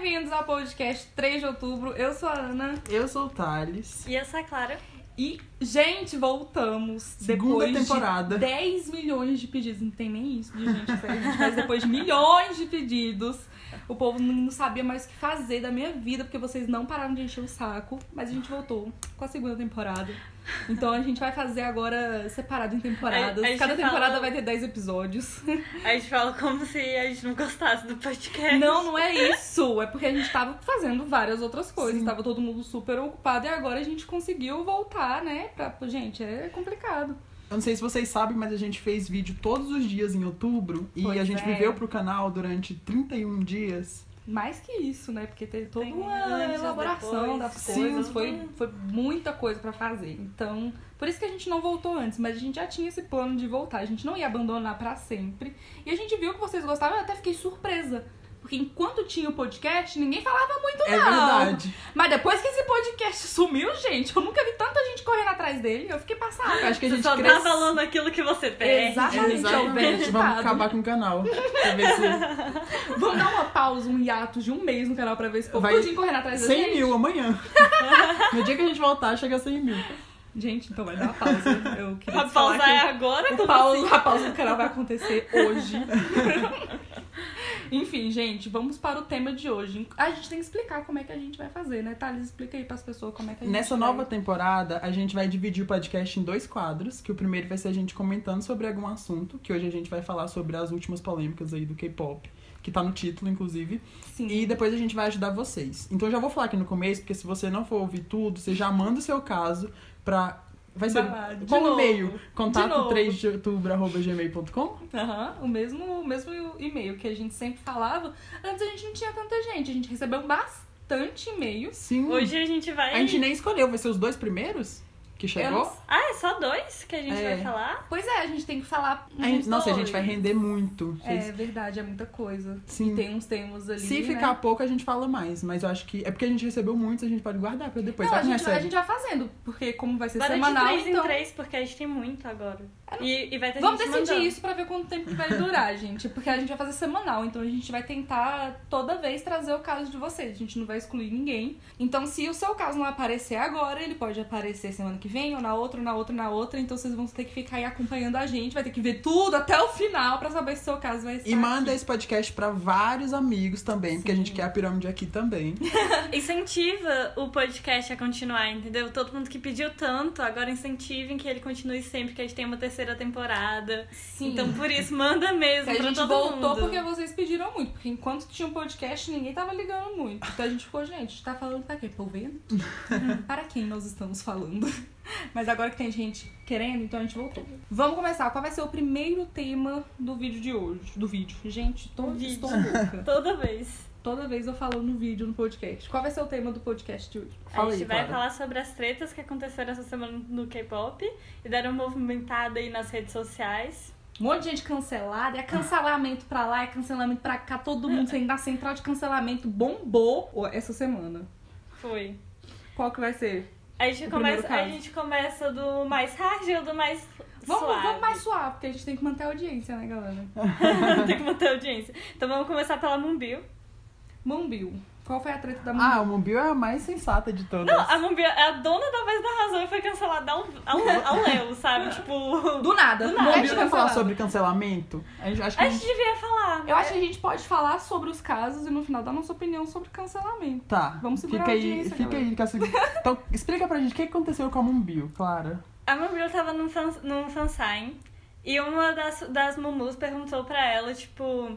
bem-vindos ao podcast 3 de outubro. Eu sou a Ana. Eu sou o Thales. E eu sou a Clara. E, gente, voltamos. Segunda depois temporada. De 10 milhões de pedidos. Não tem nem isso de gente. A gente faz depois de milhões de pedidos. O povo não sabia mais o que fazer da minha vida, porque vocês não pararam de encher o saco. Mas a gente voltou com a segunda temporada. Então a gente vai fazer agora separado em temporadas. A- a Cada temporada fala- vai ter 10 episódios. A gente fala como se a gente não gostasse do podcast. Não, não é isso. É porque a gente tava fazendo várias outras coisas. Sim. Tava todo mundo super ocupado e agora a gente conseguiu voltar, né? Pra... Gente, é complicado. Eu não sei se vocês sabem, mas a gente fez vídeo todos os dias em outubro e Pois a gente é. viveu pro canal durante 31 dias. Mais que isso, né? Porque teve toda Tem uma elaboração depois. das Sim. coisas. Foi, foi muita coisa pra fazer. Então, por isso que a gente não voltou antes. Mas a gente já tinha esse plano de voltar. A gente não ia abandonar pra sempre. E a gente viu que vocês gostavam. Eu até fiquei surpresa. Porque enquanto tinha o podcast, ninguém falava muito, É não. verdade. Mas depois que esse podcast sumiu, gente, eu nunca vi tanta gente correndo atrás dele. Eu fiquei passada. Eu acho que a Você gente só tá cresce- falando aquilo que você perde. Exatamente. Exatamente. Vamos acabar com o canal. Se. Vamos dar uma pausa, um hiato de um mês no canal pra ver esse povo Vai- tudinho correndo atrás da 100 gente. mil amanhã. No dia que a gente voltar, chega a 100 mil. Gente, então vai dar uma pausa. Eu queria A pausa é que agora? o pausa, assim? a pausa do canal vai acontecer hoje. Enfim, gente, vamos para o tema de hoje. A gente tem que explicar como é que a gente vai fazer, né? Thales, explica aí pras pessoas como é que a gente Nessa vai. nova temporada, a gente vai dividir o podcast em dois quadros, que o primeiro vai ser a gente comentando sobre algum assunto, que hoje a gente vai falar sobre as últimas polêmicas aí do K-pop, que tá no título, inclusive. Sim. E depois a gente vai ajudar vocês. Então eu já vou falar aqui no começo, porque se você não for ouvir tudo, você já manda o seu caso pra. Vai ser lá, de qual novo. e-mail? Contato novo. 3 de outubro, arroba gmail.com? Aham, o mesmo, o mesmo e-mail que a gente sempre falava. Antes a gente não tinha tanta gente, a gente recebeu bastante e-mail. Sim. Hoje a gente vai. A gente nem escolheu, vai ser os dois primeiros que chegou? não Ah, é só dois que a gente É. vai falar? Pois é, a gente tem que falar. A gente- nossa, a dois. gente vai render muito. É Vocês- verdade, é muita coisa. Sim. E tem uns termos ali. Se né? ficar pouco, a gente fala mais. Mas eu acho que. É porque a gente recebeu muitos, a gente pode guardar pra depois. Não, a que gente, vai- a gente vai fazendo, porque como vai ser Bora semanal, de três então. em três, porque a gente tem muito agora. E, e vai ter Vamos gente decidir mandando. isso pra ver quanto tempo que vai durar, gente. Porque a gente vai fazer semanal, então a gente vai tentar toda vez trazer o caso de vocês. A gente não vai excluir ninguém. Então, se o seu caso não aparecer agora, ele pode aparecer semana que vem, ou na outra, ou na outra, ou na outra. Então vocês vão ter que ficar aí acompanhando a gente, vai ter que ver tudo até o final pra saber se o seu caso vai estar. E manda aqui. esse podcast pra vários amigos também, porque a gente quer a pirâmide aqui também. Incentiva o podcast a continuar, entendeu? Todo mundo que pediu tanto, agora incentivem que ele continue sempre, que a gente tem uma terceira temporada. Sim. Então, por isso, manda mesmo Que a gente todo voltou mundo. porque vocês pediram muito. Porque enquanto tinha um podcast, ninguém tava ligando muito. Então a gente ficou, gente, tá falando pra quê? Pra ouvir? para quem nós estamos falando? Mas agora que tem gente querendo, então a gente voltou. Vamos começar. Qual vai ser o primeiro tema do vídeo de hoje? Do vídeo. Gente, tô, Vídeo. estou louca. Toda vez. Toda vez eu falo no vídeo, no podcast. Qual vai ser o tema do podcast de hoje? Fala a gente aí, vai Clara. falar sobre as tretas que aconteceram essa semana no K-pop e deram movimentada aí nas redes sociais. Um monte de gente cancelada, é cancelamento pra lá, é cancelamento pra cá, todo mundo saindo da central de cancelamento bombou essa semana. Foi. Qual que vai ser? A gente, começa, a gente começa do mais hard ou do mais Vamos, suave? vamos mais suave, porque a gente tem que manter a audiência, né, galera? tem que manter a audiência. Então vamos começar pela Moonbill. Moonbill. Qual foi a treta da Ah, Moonbill? o Mobil é a mais sensata de todas. Não, a Moonbill é a dona da voz da razão e foi cancelada ao, ao, ao Léo, sabe? Tipo. Do nada. Do nada. a gente vai falar sobre cancelamento? A gente, acho que A a gente devia falar. Eu acho que a gente pode falar sobre os casos e no final dar nossa opinião sobre cancelamento. Tá. Vamos segurar fica a aí, fica galera. aí. essa- Então, explica pra gente o que aconteceu com a Mobil, Clara. A Moonbill tava num, fan, num fansign e uma das, das Mumus perguntou pra ela, tipo,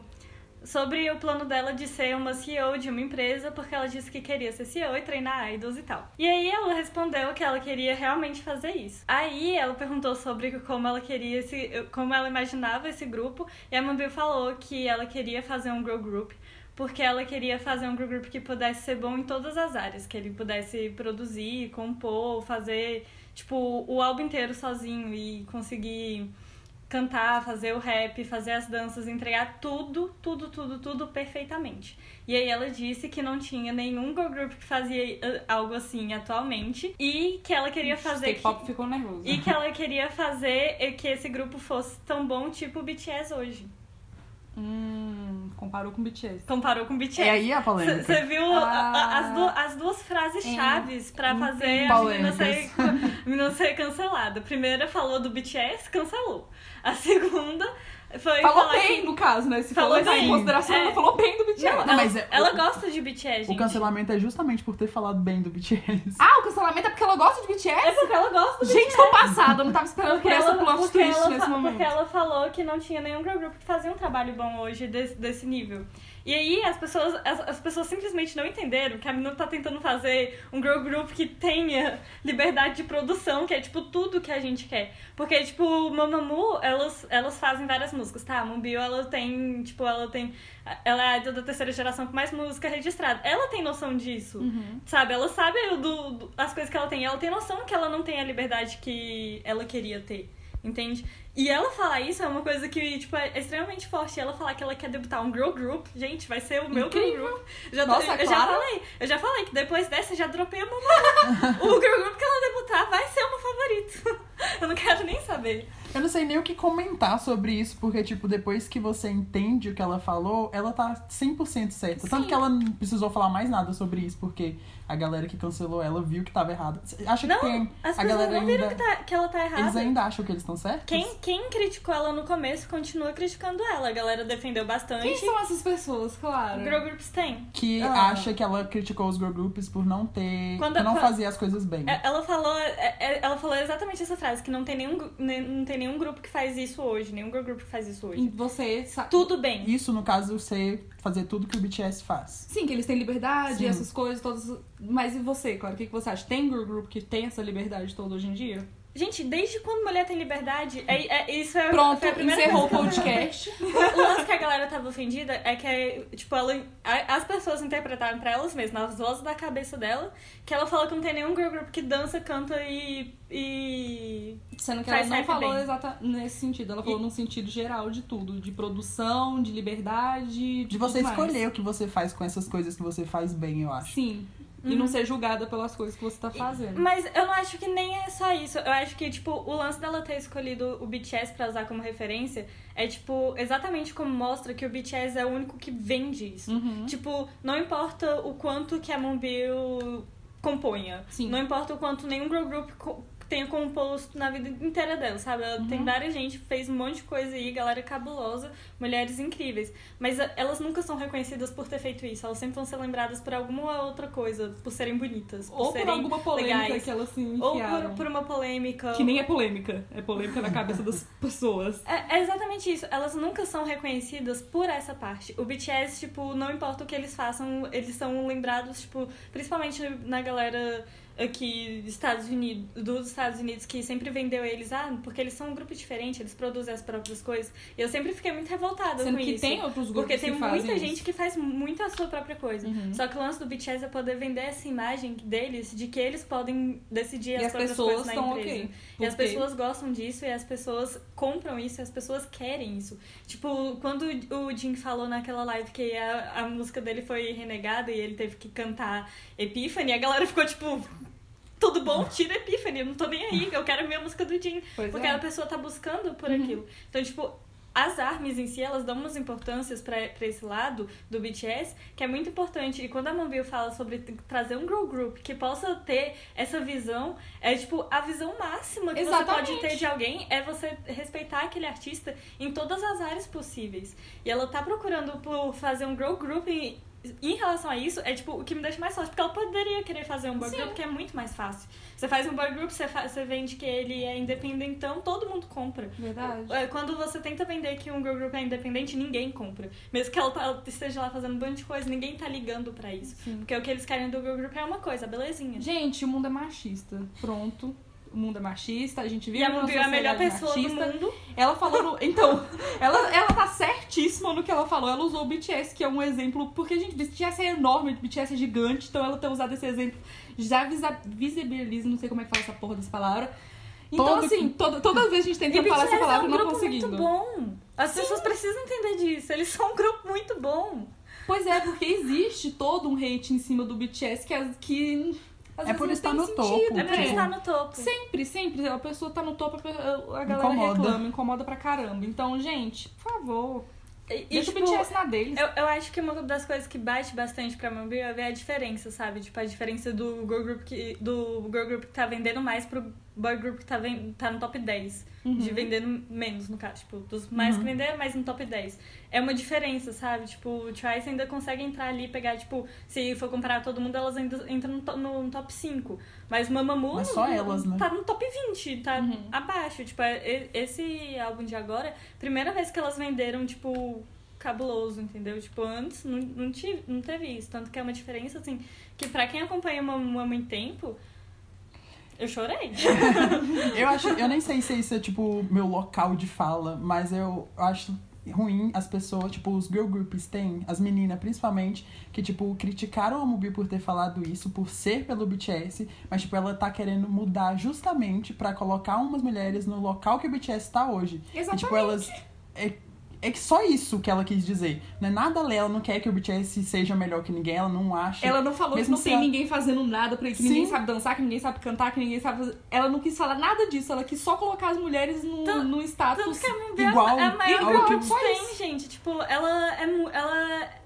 sobre o plano dela de ser uma CEO de uma empresa, porque ela disse que queria ser CEO e treinar idols e tal. E aí ela respondeu que ela queria realmente fazer isso. Aí ela perguntou sobre como ela queria esse, como ela imaginava esse grupo, e a Moonbill falou que ela queria fazer um girl group porque ela queria fazer um group que pudesse ser bom em todas as áreas, que ele pudesse produzir, compor, fazer tipo o álbum inteiro sozinho e conseguir cantar, fazer o rap, fazer as danças, entregar tudo, tudo, tudo, tudo perfeitamente. E aí ela disse que não tinha nenhum girl group que fazia uh, algo assim atualmente e que ela queria fazer que, K-pop ficou nervoso. e que ela queria fazer que esse grupo fosse tão bom tipo o BTS hoje. Hum, Comparou com BTS. Comparou com BTS. É aí a polêmica. Você viu a- Ah. as, du- as duas frases chaves pra fazer a menina ser, Polêmicas. a menina ser cancelada. A primeira falou do BTS, cancelou. A segunda foi Falou bem, que... no caso, né? Se Falou levar em bem. consideração, É. ela falou bem do BTS. Não, Não, ela, mas é- ela o- gosta de BTS, gente. O cancelamento é justamente por ter falado bem do BTS. Ah, o cancelamento é porque ela gosta de BTS? É porque ela gosta do Gente, tô passada, eu não tava esperando Porque por essa ela, plot porque, twist ela, nesse momento. porque ela falou que não tinha nenhum girl group que fazia um trabalho bom hoje desse, desse nível. E aí as pessoas, as, as pessoas simplesmente não entenderam que a menina tá tentando fazer um girl group que tenha liberdade de produção, que é tipo tudo que a gente quer. Porque, tipo, Mamamoo, elas, elas fazem várias músicas, tá? A Moonbio, ela tem, tipo, ela tem. Ela é da terceira geração com mais música registrada. Ela tem noção disso. Uhum. Sabe, ela sabe do, do- as coisas que ela tem. Ela tem noção que ela não tem a liberdade que ela queria ter. Entende? E ela falar isso é uma coisa que, tipo, é extremamente forte. Ela falar que ela quer debutar um girl group, gente, vai ser o meu girl Incrível. group. Já, Nossa, eu já Clara? falei, eu já falei que depois dessa eu já dropei a mamãe. o girl group que ela debutar vai ser o meu favorito. eu não quero nem saber. Eu não sei nem o que comentar sobre isso, porque, tipo, depois que você entende o que ela falou, ela tá 100% certa. Tanto Sim. que ela não precisou falar mais nada sobre isso, porque a galera que cancelou ela viu que tava errada. Acha Não, que tem. as a pessoas galera não viram ainda. que, tá- que ela tá errada. Eles ainda acham que eles estão certos? Quem, quem criticou ela no começo continua criticando ela. A galera defendeu bastante. Quem são essas pessoas, claro? Girl groups tem. Que Ah. acha que ela criticou os girl groups por não ter. Quando- por não quando- fazer as coisas bem. É, Ela falou, é, é, ela falou exatamente essa frase, que não tem nenhum, não tem nenhum grupo que faz isso hoje, nenhum girl group que faz isso E hoje. você sabe. Tudo bem. Isso, no caso, você fazer tudo que o BTS faz. Sim, que eles têm liberdade, Sim. essas coisas todas. Mas e você, claro? O que que você acha? Tem girl group que tem essa liberdade toda hoje em dia? Gente, desde quando mulher tem liberdade, é, é- isso é, Pronto, foi a primeira encerrou o coisa eu- podcast. O lance que a galera tava ofendida é que, tipo, ela, a- as pessoas interpretaram pra elas mesmas, nas vozes da cabeça dela, que ela falou que não tem nenhum girl group que dança, canta e. e... Sendo que Faz ela não falou bem. exata nesse sentido. Ela falou E- num sentido geral de tudo. De produção, de liberdade, de, De você tudo mais. escolher o que você faz com essas coisas que você faz bem, eu acho. Sim. E não ser julgada pelas coisas que você tá fazendo. Mas eu não acho que nem é só isso. Eu acho que, tipo, o lance dela ter escolhido o BTS pra usar como referência é, tipo, exatamente como mostra que o BTS é o único que vende isso. Uhum. Tipo, não importa o quanto que a Moonbio componha. Sim. Não importa o quanto nenhum girl group tenha composto na vida inteira dela, sabe? Ela Tem várias gente, fez um monte de coisa aí, galera cabulosa, mulheres incríveis. Mas a- elas nunca são reconhecidas por ter feito isso. Elas sempre vão ser lembradas por alguma outra coisa, por serem bonitas, por Ou por serem alguma polêmica legais. que elas se Ou enfiaram. por, por uma polêmica. Que nem é polêmica. É polêmica na cabeça das pessoas. É, é exatamente isso. Elas nunca são reconhecidas por essa parte. O BTS, tipo, não importa o que eles façam, eles são lembrados, tipo, principalmente na galera aqui dos Estados Unidos, dos Estados Unidos que sempre vendeu eles, ah, porque eles são um grupo diferente, eles produzem as próprias coisas. E eu sempre fiquei muito revoltada Sendo com que isso. tem outros grupos Porque tem muita isso. gente que faz muito a sua própria coisa. Uhum. Só que o lance do BTS é poder vender essa imagem deles de que eles podem decidir as, as próprias coisas na empresa. ok. E as pessoas gostam disso e as pessoas compram isso e as pessoas querem isso. Tipo, quando o Jim falou naquela live que a, a música dele foi renegada e ele teve que cantar Epiphany, a galera ficou tipo. Tudo bom? Tira Epiphany, não tô nem aí, eu quero a minha música do Jim. Pois porque é. a pessoa tá buscando por Uhum. aquilo. Então, tipo, as armas em si, elas dão umas importâncias pra, pra esse lado do BTS, que é muito importante. E quando a Moonbio fala sobre trazer um girl group que possa ter essa visão, é tipo, a visão máxima que você Exatamente. pode ter de alguém é você respeitar aquele artista em todas as áreas possíveis. E ela tá procurando por fazer um girl group em, em relação a isso, é tipo, o que me deixa mais fácil, porque ela poderia querer fazer um boy Sim. group que é muito mais fácil. Você faz um boy group, você, você vende que ele é independentão, todo mundo compra. Verdade. É, Quando você tenta vender que um girl group é independente, ninguém compra. Mesmo que ela, tá- esteja lá fazendo um bando de coisa, ninguém tá ligando pra isso. Sim. Porque o que eles querem do girl group é uma coisa, belezinha. Gente, o mundo é machista. Pronto. O mundo é machista, a gente vive E a numa Mubi é a melhor pessoa machista. do mundo. Ela falou no... Então, ela, ela tá certíssima no que ela falou. Ela usou o BTS, que é um exemplo. Porque, gente, BTS é enorme, BTS é gigante, então ela ter usado esse exemplo já visa- visibiliza, não sei como é que fala essa porra dessa palavra. Então, Todo- assim, toda, toda vez a gente tenta E falar BTS essa palavra é um não grupo conseguindo. muito bom. As pessoas precisam entender disso. Eles são um grupo muito bom. Pois é, porque existe todo um hate em cima do BTS que, as- que às É vezes por estar no sentido, topo, É pra né? estar no topo. Sempre, sempre. A pessoa tá no topo, a galera Incomoda. reclama, incomoda pra caramba. Então, gente, por favor, E, Deixa tipo, o na deles. Eu, eu acho que uma das coisas que bate bastante pra Mambi é a diferença, sabe? Tipo, a diferença do girl group que, do girl group que tá vendendo mais pro boy group que tá, ven, tá no top 10. Uhum. De vendendo menos, no caso. Tipo, dos mais Uhum. que venderam, mais no top 10. É uma diferença, sabe? Tipo, o Twice ainda consegue entrar ali e pegar, tipo, se for comparar todo mundo, elas ainda entram no, to- no, top 5. Mas Mamamoo Mas só elas, né? tá no top 20, tá Uhum. abaixo. Tipo, é- esse álbum de agora, primeira vez que elas venderam, tipo, cabuloso, entendeu? Tipo, antes não, não, tive, não teve isso. Tanto que é uma diferença, assim, que pra quem acompanha Mamamoo há muito tempo, eu chorei. Eu acho, eu nem sei se isso é tipo meu local de fala, mas eu acho ruim as pessoas, tipo, os girl groups têm, as meninas principalmente, que tipo criticaram a Mubi por ter falado isso, por ser pelo BTS, mas tipo ela tá querendo mudar justamente pra colocar umas mulheres no local que o BTS tá hoje. E, Exatamente. tipo, elas é, é que só isso que ela quis dizer. Não é nada ela não quer que o BTS seja melhor que ninguém, ela não acha. Ela não falou Mesmo que não tem ela- ninguém fazendo nada pra que Sim. ninguém sabe dançar, que ninguém sabe cantar, que ninguém sabe fazer. Ela não quis falar nada disso, ela quis só colocar as mulheres no, Tanto- no status. Tanto que a Mambi é a- Igual- é a maior igual que tem, gente. Tipo, ela é... Ela...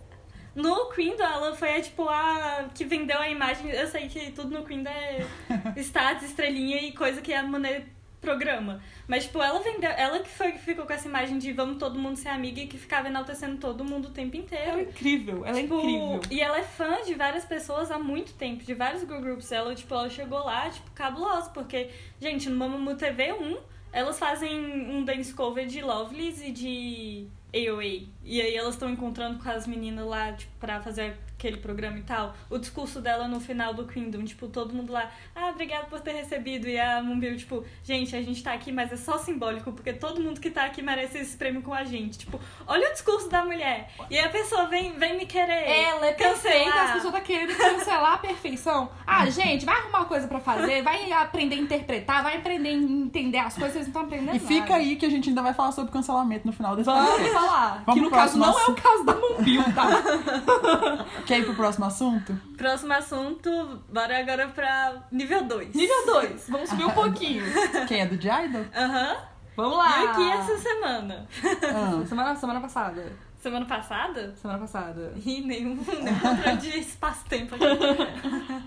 No Queendom, ela foi, tipo, a que vendeu a imagem. Eu sei que tudo no Queendom é status, estrelinha e coisa que a Monet programa. Mas, tipo, ela vendeu... Ela que foi que ficou com essa imagem de vamos todo mundo ser amiga e que ficava enaltecendo todo mundo o tempo inteiro. Ela é incrível, ela é Tipo, incrível. E ela é fã de várias pessoas há muito tempo, de vários girl groups. Ela, tipo, ela chegou lá, tipo, cabulosa, porque, gente, no Mamamoo TV 1, elas fazem um dance cover de Lovelyz e de AOA. E aí elas estão encontrando com as meninas lá, tipo, pra fazer aquele programa e tal. O discurso dela no final do Kingdom, tipo, todo mundo lá, ah, obrigado por ter recebido. E a Moonbill, tipo, gente, a gente tá aqui, mas é só simbólico, porque todo mundo que tá aqui merece esse prêmio com a gente. Tipo, olha o discurso da mulher. E a pessoa vem, vem me querer. Ela é perfeita, cancelar. as pessoas tá querendo cancelar a perfeição. Ah, gente, vai arrumar uma coisa pra fazer, vai aprender a interpretar, vai aprender a entender as coisas, vocês não estão aprendendo E fica nada. aí que a gente ainda vai falar sobre cancelamento no final desse Vamos falar. Vamos que no caso próximo não é o caso da Moonbill, tá? Quer ir pro próximo assunto? Próximo assunto, bora agora pra nível 2. Nível 2, vamos subir um pouquinho. Quem é do de Idol? Aham. Vamos E lá. aqui essa semana? Ah, Semana, semana passada. Semana passada? Semana passada. Ih, nenhum, nenhum controle de espaço-tempo aqui.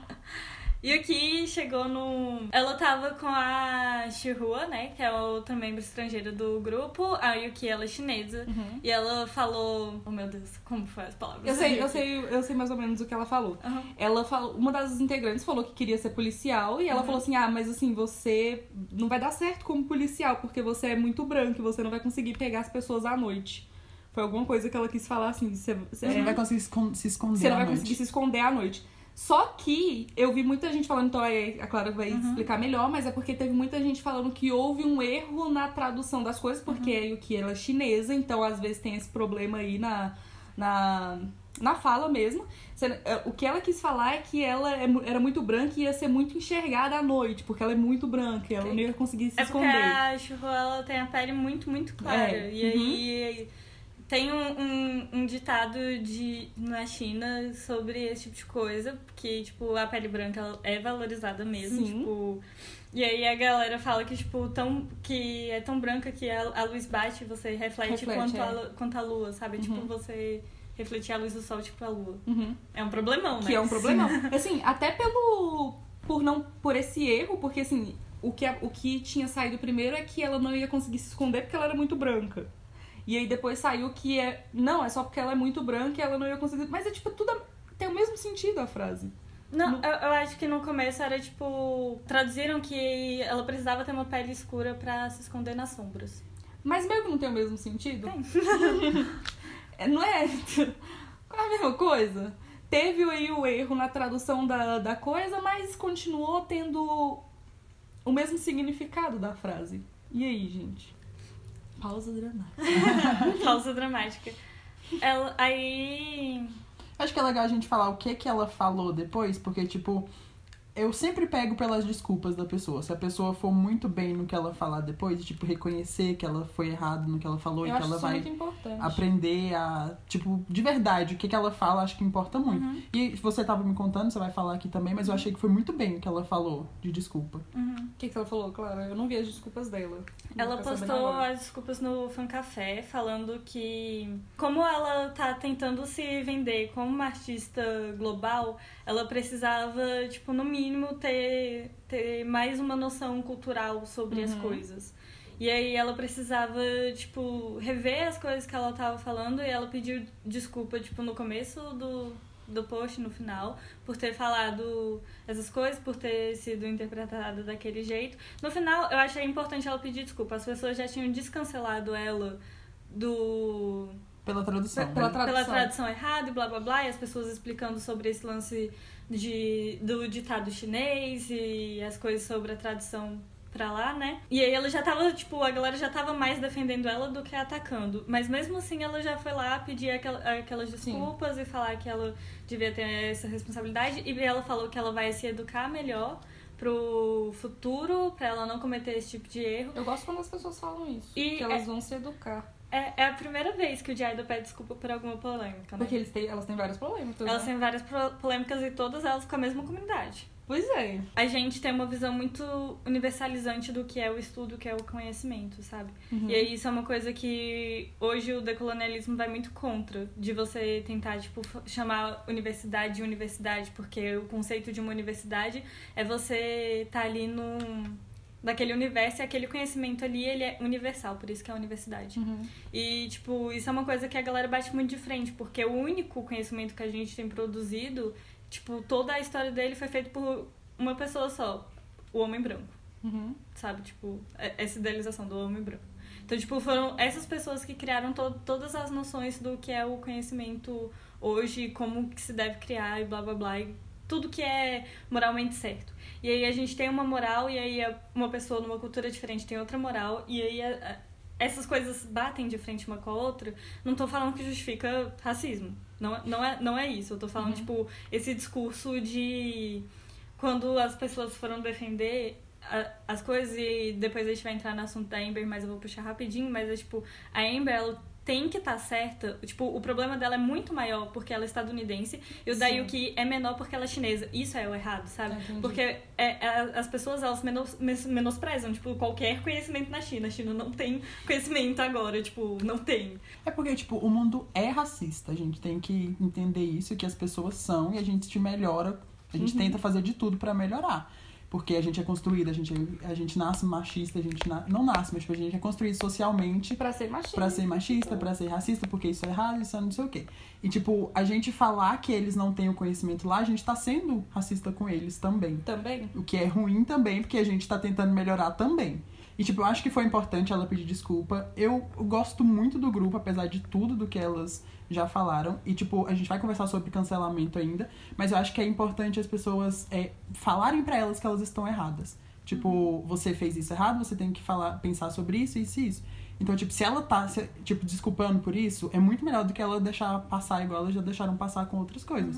E aqui chegou no. Ela tava com a Shihua, né? Que é a outra membro estrangeira do grupo. A Yuki, ela é chinesa. E ela falou. Oh meu Deus, como foi as palavras? Eu sei, eu Yuki? sei, eu sei mais ou menos o que ela falou. Aham. Ela falou, uma das integrantes falou que queria ser policial e ela Uhum. falou assim: "Ah, mas assim, você não vai dar certo como policial porque você é muito branco e você não vai conseguir pegar as pessoas à noite". Foi alguma coisa que ela quis falar assim, você, você, não vai conseguir se esconder você não vai conseguir se esconder à noite. Só que eu vi muita gente falando, então aí a Clara vai Uhum. explicar melhor, mas é porque teve muita gente falando que houve um erro na tradução das coisas, porque Uhum. a Yuki ela é chinesa, então às vezes tem esse problema aí na, na, na fala mesmo. É, O que ela quis falar é que ela é era muito branca e ia ser muito enxergada à noite, porque ela é muito branca e ela não ia conseguir se É porque esconder. a Shihua, ela tem a pele muito, muito clara. É, E aí tem um, um, um ditado de, na China sobre esse tipo de coisa, que, tipo, a pele branca é valorizada mesmo, Sim. tipo... E aí a galera fala que, tipo, tão, que é tão branca que a, a luz bate e você reflete, Reflete, quanto, é. a, quanto a lua, sabe? Tipo, Uhum. você refletir a luz do sol, tipo, a lua. Uhum. É um problemão, né? Que é um problemão. Assim, até pelo. Por não. Por esse erro, porque assim, o que, o que tinha saído primeiro é que ela não ia conseguir se esconder porque ela era muito branca. E aí depois saiu que é. Não, é só porque ela é muito branca e ela não ia conseguir. Mas é tipo, tudo. a- Tem o mesmo sentido a frase. Não, No- eu, eu acho que no começo era tipo. Traduziram que ela precisava ter uma pele escura pra se esconder nas sombras. Mas meio que não tem o mesmo sentido. Tem. É, não é? Qual é a mesma coisa? Teve aí o erro na tradução da, da coisa, mas continuou tendo o mesmo significado da frase. E aí, gente? Pausa dramática. Pausa dramática. Ela, aí. Acho que é legal a gente falar o que que ela falou depois, porque, tipo, eu sempre pego pelas desculpas da pessoa. Se a pessoa for muito bem no que ela falar depois, tipo, reconhecer que ela foi errado no que ela falou Eu e que ela vai muito importante. aprender a, tipo, de verdade, o que, que ela fala, acho que importa muito. Uhum. E você tava me contando, você vai falar aqui também, mas eu achei que foi muito bem o que ela falou de desculpa. Uhum. O que, que ela falou, Clara? Eu não vi as desculpas dela. Ela postou as desculpas no Fan Café, falando que, como ela tá tentando se vender como uma artista global, ela precisava, tipo, no mínimo, ter, ter mais uma noção cultural sobre as Uhum. coisas. E aí ela precisava, tipo, rever as coisas que ela tava falando e ela pediu desculpa, tipo, no começo do, do post, no final, por ter falado essas coisas, por ter sido interpretada daquele jeito. No final, eu achei importante ela pedir desculpa. As pessoas já tinham descancelado ela do Pela tradução. Pela né? tra- pela Tradução. tradução errada e blá blá blá, e as pessoas explicando sobre esse lance de, do ditado chinês e as coisas sobre a tradução pra lá, né? E aí ela já tava, tipo, a galera já tava mais defendendo ela do que atacando. Mas mesmo assim ela já foi lá pedir aquela- aquelas desculpas e falar que ela devia ter essa responsabilidade. E ela falou que ela vai se educar melhor pro futuro, pra ela não cometer esse tipo de erro. Eu gosto quando as pessoas falam isso. E que elas vão se educar. É, é a primeira vez que o Jaido pede desculpa por alguma polêmica, né? Porque eles têm, elas têm vários problemas. Elas né? têm várias polêmicas e todas elas com a mesma comunidade. Pois é. A gente tem uma visão muito universalizante do que é o estudo, o que é o conhecimento, sabe? Uhum. E aí isso é uma coisa que hoje o decolonialismo vai muito contra, de você tentar, tipo, chamar universidade de universidade, porque o conceito de uma universidade é você estar ali num daquele universo e aquele conhecimento ali, ele é universal, por isso que é a universidade. Uhum. E, tipo, isso é uma coisa que a galera bate muito de frente, porque o único conhecimento que a gente tem produzido, tipo, toda a história dele foi feita por uma pessoa só, o homem branco, Uhum. sabe? Tipo, é- essa idealização do homem branco. Então, tipo, foram essas pessoas que criaram to todas as noções do que é o conhecimento hoje, como que se deve criar e blá blá blá, e tudo que é moralmente certo. E aí a gente tem uma moral e aí uma pessoa numa cultura diferente tem outra moral e aí a- a- essas coisas batem de frente uma com a outra. Não tô falando que justifica racismo. Não, é- não, é, não é isso. Eu tô falando, tipo, esse discurso de quando as pessoas foram defender a- as coisas e depois a gente vai entrar no assunto da Amber, mas eu vou puxar rapidinho, mas é tipo, a Amber ela tem que estar certa. Tipo, o problema dela é muito maior porque ela é estadunidense e o da Sim. Yuki é menor porque ela é chinesa. Isso é o errado, sabe? Ah, entendi. Porque é, é, as pessoas elas menos, menosprezam, tipo, qualquer conhecimento na China. A China não tem conhecimento agora, tipo, não tem. É porque, tipo, o mundo é racista. A gente tem que entender isso, que as pessoas são, e a gente te melhora. A gente tenta fazer de tudo pra melhorar. Porque a gente é construída, a gente, a gente nasce machista, a gente na- não nasce, mas tipo, a gente é construído socialmente Pra ser machista. Pra ser machista, pra ser racista, porque isso é errado, isso é não sei o quê. E, tipo, a gente falar que eles não têm o conhecimento lá, a gente tá sendo racista com eles também. Também. O que é ruim também, porque a gente tá tentando melhorar também. E, tipo, eu acho que foi importante ela pedir desculpa. Eu gosto muito do grupo, apesar de tudo do que elas já falaram. E, tipo, a gente vai conversar sobre cancelamento ainda. Mas eu acho que é importante as pessoas é, falarem pra elas que elas estão erradas. Tipo, você fez isso errado, você tem que falar, pensar sobre isso, isso e isso. Então, tipo, se ela tá, se- tipo, desculpando por isso, é muito melhor do que ela deixar passar igual elas já deixaram passar com outras coisas.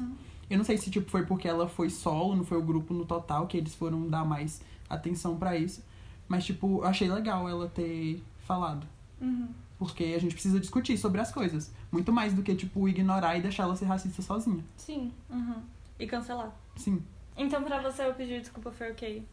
Eu não sei se, tipo, foi porque ela foi solo, não foi o grupo no total, que eles foram dar mais atenção pra isso. Mas, tipo, eu achei legal ela ter falado. Porque a gente precisa discutir sobre as coisas. Muito mais do que, tipo, ignorar e deixar ela ser racista sozinha. Sim. Uhum. E cancelar. Sim. Então, pra você, eu pedir desculpa foi ok.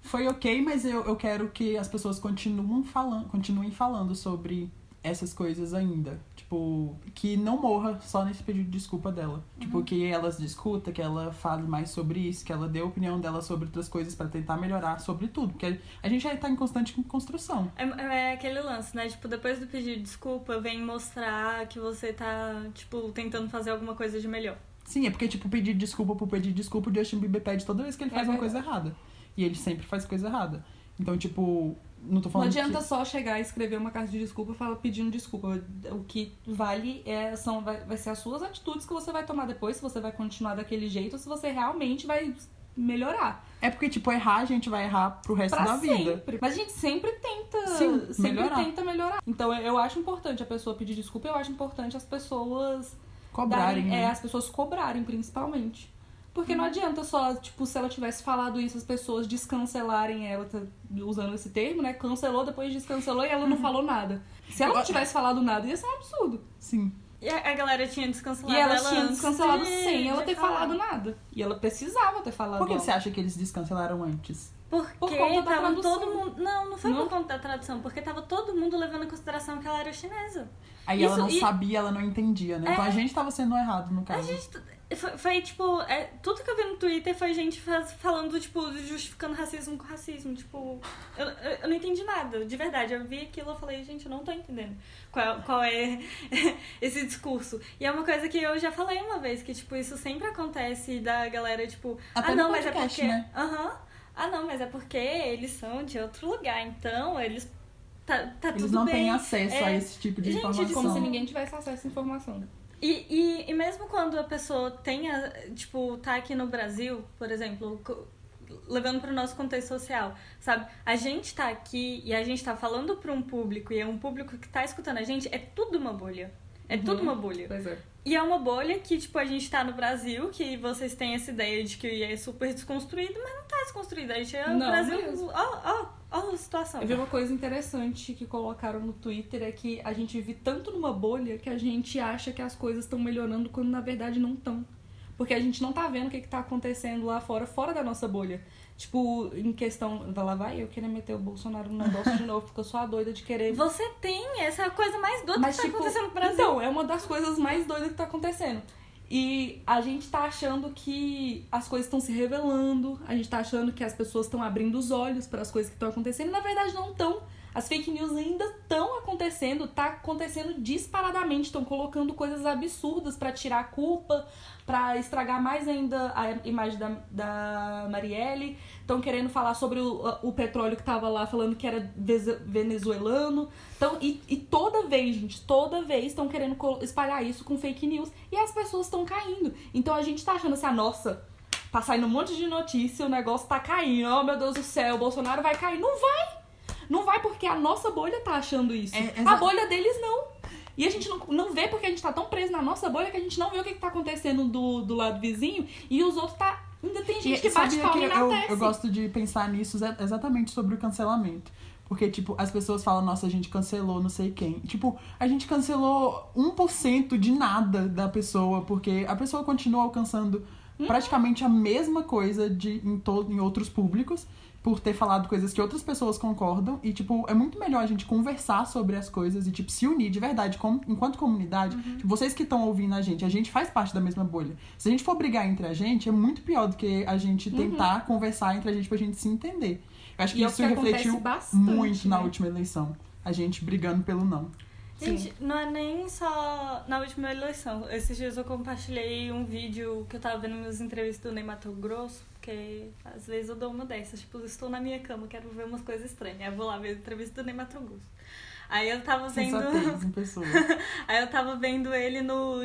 Foi ok, mas eu, eu quero que as pessoas continuem falando, continuem falando sobre essas coisas ainda. Tipo, que não morra só nesse pedido de desculpa dela. Tipo, que elas discuta, que ela fale mais sobre isso, que ela dê a opinião dela sobre outras coisas pra tentar melhorar sobre tudo. Porque a gente já tá em constante construção. É, é aquele lance, né? Tipo, depois do pedir desculpa, vem mostrar que você tá, tipo, tentando fazer alguma coisa de melhor. Sim, é porque, tipo, pedir desculpa por pedir desculpa, o Justin Bieber pede toda vez que ele É faz uma verdade. coisa errada. E ele sempre faz coisa errada. Então, tipo, não tô Não falando adianta que... só chegar e escrever uma carta de desculpa e falar pedindo desculpa. O que vale é, são, vai, vai ser as suas atitudes que você vai tomar depois, se você vai continuar daquele jeito ou se você realmente vai melhorar. É porque, tipo, errar, a gente vai errar pro resto Pra da vida. sempre. Mas a gente sempre tenta. Sim, sempre melhorar. tenta melhorar. Então eu, eu acho importante a pessoa pedir desculpa, eu acho importante as pessoas Cobrarem, darem- né? é, as pessoas cobrarem, principalmente. Porque Uhum. não adianta só, tipo, se ela tivesse falado isso, as pessoas descancelarem ela, tá usando esse termo, né? Cancelou, depois descancelou e ela Uhum. não falou nada. Se ela não tivesse falado nada, ia ser um absurdo. Sim. E a, galera tinha descancelado E ela ela tinha antes descancelado de- sem ela ter falar. falado nada. E ela precisava ter falado Por que algo. você acha que eles descancelaram antes? Porque Por conta da tava tradução. todo mundo. Não, não foi Não? por conta da tradução, porque tava todo mundo levando em consideração que ela era chinesa. Aí ela Isso, não e- sabia, ela não entendia, né? Então É. a gente tava sendo errado, no caso. A gente. Foi, foi, tipo, é, tudo que eu vi no Twitter foi gente faz- falando, tipo, justificando racismo com racismo. Tipo, eu, eu, eu não entendi nada, de verdade. Eu vi aquilo e falei, gente, eu não tô entendendo qual, qual é esse discurso. E é uma coisa que eu já falei uma vez, que, tipo, isso sempre acontece da galera, tipo, Até ah, não, mas é porque. né? Aham. Ah, não, mas é porque eles são de outro lugar, então eles. Tá, tá Eles não bem. têm acesso a É, esse tipo de Gente, informação. Como se ninguém tivesse acesso à informação. E, e, e mesmo quando a pessoa tenha, tipo, tá aqui no Brasil, por exemplo, levando para o nosso contexto social, sabe? A gente tá aqui e a gente tá falando para um público e é um público que tá escutando a gente, é tudo uma bolha. É Uhum. tudo uma bolha. Pois é. E é uma bolha que, tipo, a gente tá no Brasil, que vocês têm essa ideia de que é super desconstruído, mas não tá desconstruído. A gente é o Não Brasil. Ó, ó, ó a situação. Eu vi uma coisa interessante que colocaram no Twitter é que a gente vive tanto numa bolha que a gente acha que as coisas estão melhorando quando na verdade não estão. Porque a gente não tá vendo o que, que tá acontecendo lá fora, fora da nossa bolha. Tipo, em questão. Vai lá vai eu querer meter o Bolsonaro no negócio de novo, porque eu sou a doida de querer. Você tem essa coisa mais doida Mas, que tá tipo, acontecendo no Brasil. Então, é uma das coisas mais doidas que tá acontecendo. E a gente tá achando que as coisas estão se revelando, a gente tá achando que as pessoas estão abrindo os olhos para as coisas que estão acontecendo, e na verdade não estão. As fake news ainda estão acontecendo, tá acontecendo disparadamente, estão colocando coisas absurdas pra tirar a culpa, pra estragar mais ainda a imagem da, da Marielle, estão querendo falar sobre o, o petróleo que tava lá, falando que era venezuelano. Então, e, e toda vez, gente, toda vez estão querendo espalhar isso com fake news e as pessoas estão caindo. Então a gente tá achando assim, ah, nossa, tá saindo um monte de notícia, o negócio tá caindo, oh meu Deus do céu, o Bolsonaro vai cair. Não vai! Não vai porque a nossa bolha tá achando isso. É, a bolha deles não. E a gente não, não vê porque a gente tá tão preso na nossa bolha que a gente não vê o que, que tá acontecendo do, do lado vizinho e os outros tá. Ainda tem gente E que bate palma que e eu, eu gosto de pensar nisso exa- exatamente sobre o cancelamento. Porque, tipo, as pessoas falam, nossa, a gente cancelou não sei quem. Tipo, a gente cancelou 1% de nada da pessoa, porque a pessoa continua alcançando Uhum. praticamente a mesma coisa de, em, to em outros públicos, por ter falado coisas que outras pessoas concordam. E, tipo, é muito melhor a gente conversar sobre as coisas e, tipo, se unir de verdade, como, enquanto comunidade. Uhum. Tipo, vocês que estão ouvindo a gente, a gente faz parte da mesma bolha. Se a gente for brigar entre a gente, é muito pior do que a gente tentar conversar entre a gente pra gente se entender. Eu acho que Uhum. E é isso que refletiu bastante, muito na né? última eleição. A gente brigando pelo não. Gente, não é nem só na última eleição. Esses dias eu compartilhei um vídeo que eu tava vendo minhas entrevistas do Ney Mato Grosso, porque às vezes eu dou uma dessas, tipo, estou na minha cama, quero ver umas coisas estranhas. Aí eu vou lá ver a entrevista do Ney Mato Grosso. Aí eu tava vendo. Aí eu tava vendo ele no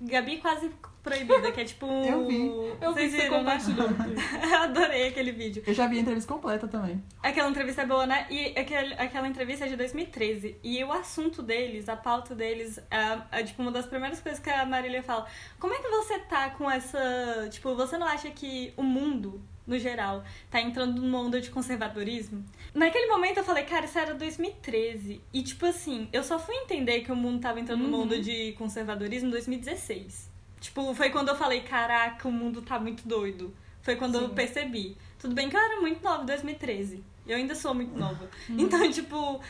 Gabi Quase Proibida, que é tipo um. Eu vi. Eu vi Vocês que você né? compartilhou. Eu adorei aquele vídeo. Eu já vi a entrevista completa também. Aquela entrevista é boa, né? E aquele, aquela entrevista é de 2013. E o assunto deles, a pauta deles, é, é, tipo uma das primeiras coisas que a Marília fala. Como é que você tá com essa. Tipo, você não acha que o mundo, no geral, tá entrando numa onda de conservadorismo? Naquele momento eu falei, cara, isso era 2013. E tipo assim, eu só fui entender que o mundo tava entrando numa Uhum. onda de conservadorismo em 2016. Tipo, foi quando eu falei, caraca, o mundo tá muito doido. Foi quando eu Sim. percebi. Tudo bem que eu era muito nova em 2013. Eu ainda sou muito nova. Uhum. Então, tipo.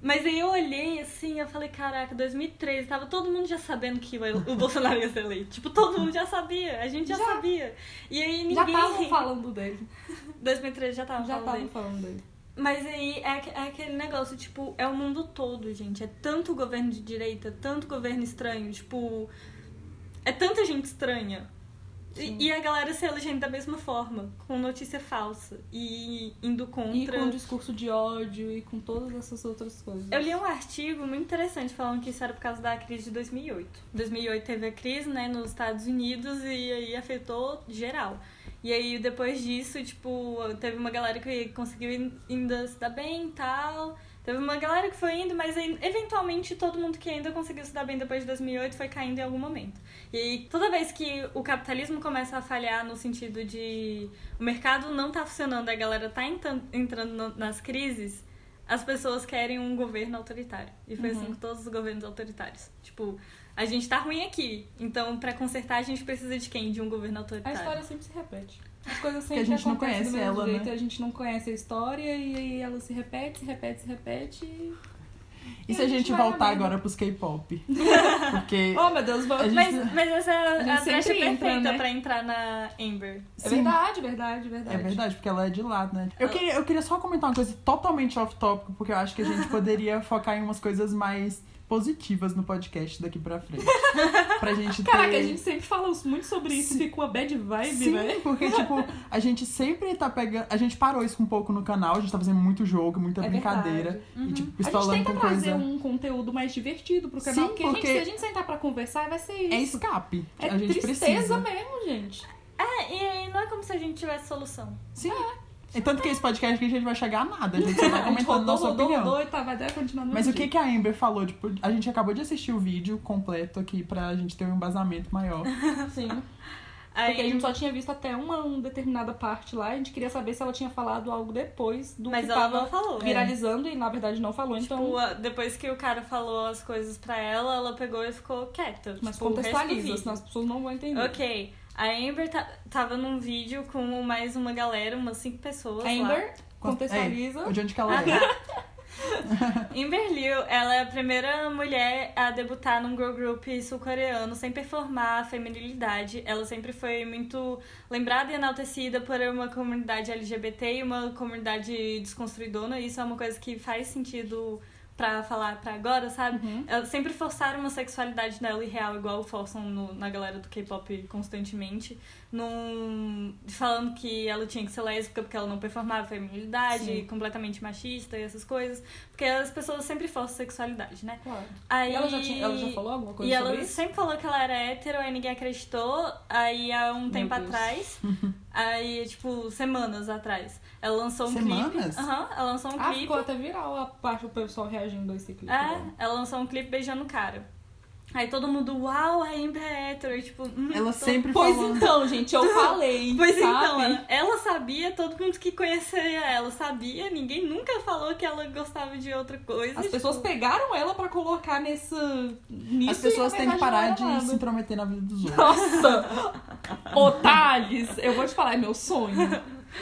Mas aí eu olhei assim, eu falei, caraca, 2013, tava todo mundo já sabendo que o Bolsonaro ia ser eleito. Tipo, todo mundo já sabia, a gente já, Já. sabia. E aí Já ninguém. estavam falando dele. 2013 já tava Já falando dele. falando dele. Mas aí é, é aquele negócio, tipo, é o mundo todo, gente. É tanto governo de direita, tanto governo estranho, tipo. É tanta gente estranha. E, e a galera se elegendo da mesma forma, com notícia falsa e indo contra. E com discurso de ódio e com todas essas outras coisas. Eu li um artigo muito interessante falando que isso era por causa da crise de 2008. 2008 teve a crise, né, nos Estados Unidos e aí afetou geral. E aí depois disso, tipo, teve uma galera que conseguiu ainda se dar bem e tal. Teve uma galera que foi indo, mas eventualmente todo mundo que ainda conseguiu se dar bem depois de 2008 foi caindo em algum momento. E aí, toda vez que o capitalismo começa a falhar no sentido de o mercado não tá funcionando, a galera tá entrando nas crises, as pessoas querem um governo autoritário. E foi assim com todos os governos autoritários. Tipo, a gente tá ruim aqui, então pra consertar a gente precisa de quem? De um governo A autoritário. história sempre se repete. As coisas Porque a sempre gente não conhece ela, jeito, né? A gente não conhece a história e aí ela se repete, se repete, se repete. E, E se a gente vai na voltar agora pros K-pop? Porque. Oh, meu Deus. A gente- Mas, mas essa é A a, gente a brecha sempre entra, perfeita né? pra entrar na Amber. É Sim. verdade, verdade, verdade. É verdade, porque ela é de lá, né? Eu queria, eu queria só comentar uma coisa totalmente off-topic, porque eu acho que a gente poderia focar em umas coisas mais positivas no podcast daqui pra frente. pra gente ter... Caraca, a gente sempre fala muito sobre isso e fica uma bad vibe, Sim, né? porque, tipo, a gente sempre tá pegando. A gente parou isso um pouco no canal, a gente tá fazendo muito jogo, muita É brincadeira. verdade. E, tipo, A gente pistolando tenta com trazer coisa. um conteúdo mais divertido pro canal, Sim, porque, gente, porque- se a gente sentar pra conversar, vai ser É isso. escape. É a gente tristeza precisa. mesmo, gente. É, e não é como se a gente tivesse solução. Sim. E tanto que esse podcast aqui a gente vai chegar a nada, a gente só vai comentando rodou, nossa rodou, opinião. rodou e tava até continuando Mas o que, que a Amber falou? Tipo, a gente acabou de assistir o vídeo completo aqui pra gente ter um embasamento maior. Sim. Aí, Porque a gente só tinha visto até uma, uma determinada parte lá, a gente queria saber se ela tinha falado algo depois do mas que ela tava não falou. viralizando e na verdade não falou, Tipo, então. depois que o cara falou as coisas pra ela, ela pegou e ficou quieta. Mas tipo, contextualiza, senão as pessoas não vão entender. Ok. A Amber ta- tava num vídeo com mais uma galera, umas cinco pessoas A lá. Amber contextualiza. Ei, de onde que ela Ah, é? tá. Amber Liu, ela é a primeira mulher a debutar num girl group sul-coreano sem performar a feminilidade. Ela sempre foi muito lembrada e enaltecida por uma comunidade LGBT e uma comunidade desconstruidona. Isso é uma coisa que faz sentido pra falar pra agora, sabe? Uhum. Sempre forçaram uma sexualidade nela irreal, igual forçam no- na galera do K-pop constantemente. Num, falando que ela tinha que ser lésbica porque ela não performava feminilidade, Sim. completamente machista e essas coisas. Porque as pessoas sempre forçam sexualidade, né? Claro. Aí, E ela já, tinha, ela já falou alguma coisa e sobre ela isso? sempre falou que ela era hétero, aí ninguém acreditou. Aí há um tempo Deus. atrás, aí, tipo, semanas atrás, ela lançou um Semanas? clipe. Aham, ela lançou um Ah, clipe. ficou até viral a parte do pessoal reagindo a esse clipe. É, dela. ela lançou um clipe beijando o cara. Aí todo mundo, uau, a Amber é hétero. E, tipo, hum, Ela tô- sempre Pois falou. então, gente, eu falei. Pois sabe? então, ela, ela sabia, todo mundo que conhecia ela sabia, ninguém nunca falou que ela gostava de outra coisa. As tipo, pessoas pegaram ela pra colocar nesse. Nisso As pessoas têm que parar de nada. se intrometer na vida dos outros. Nossa! Ô, Thales, eu vou te falar, é meu sonho.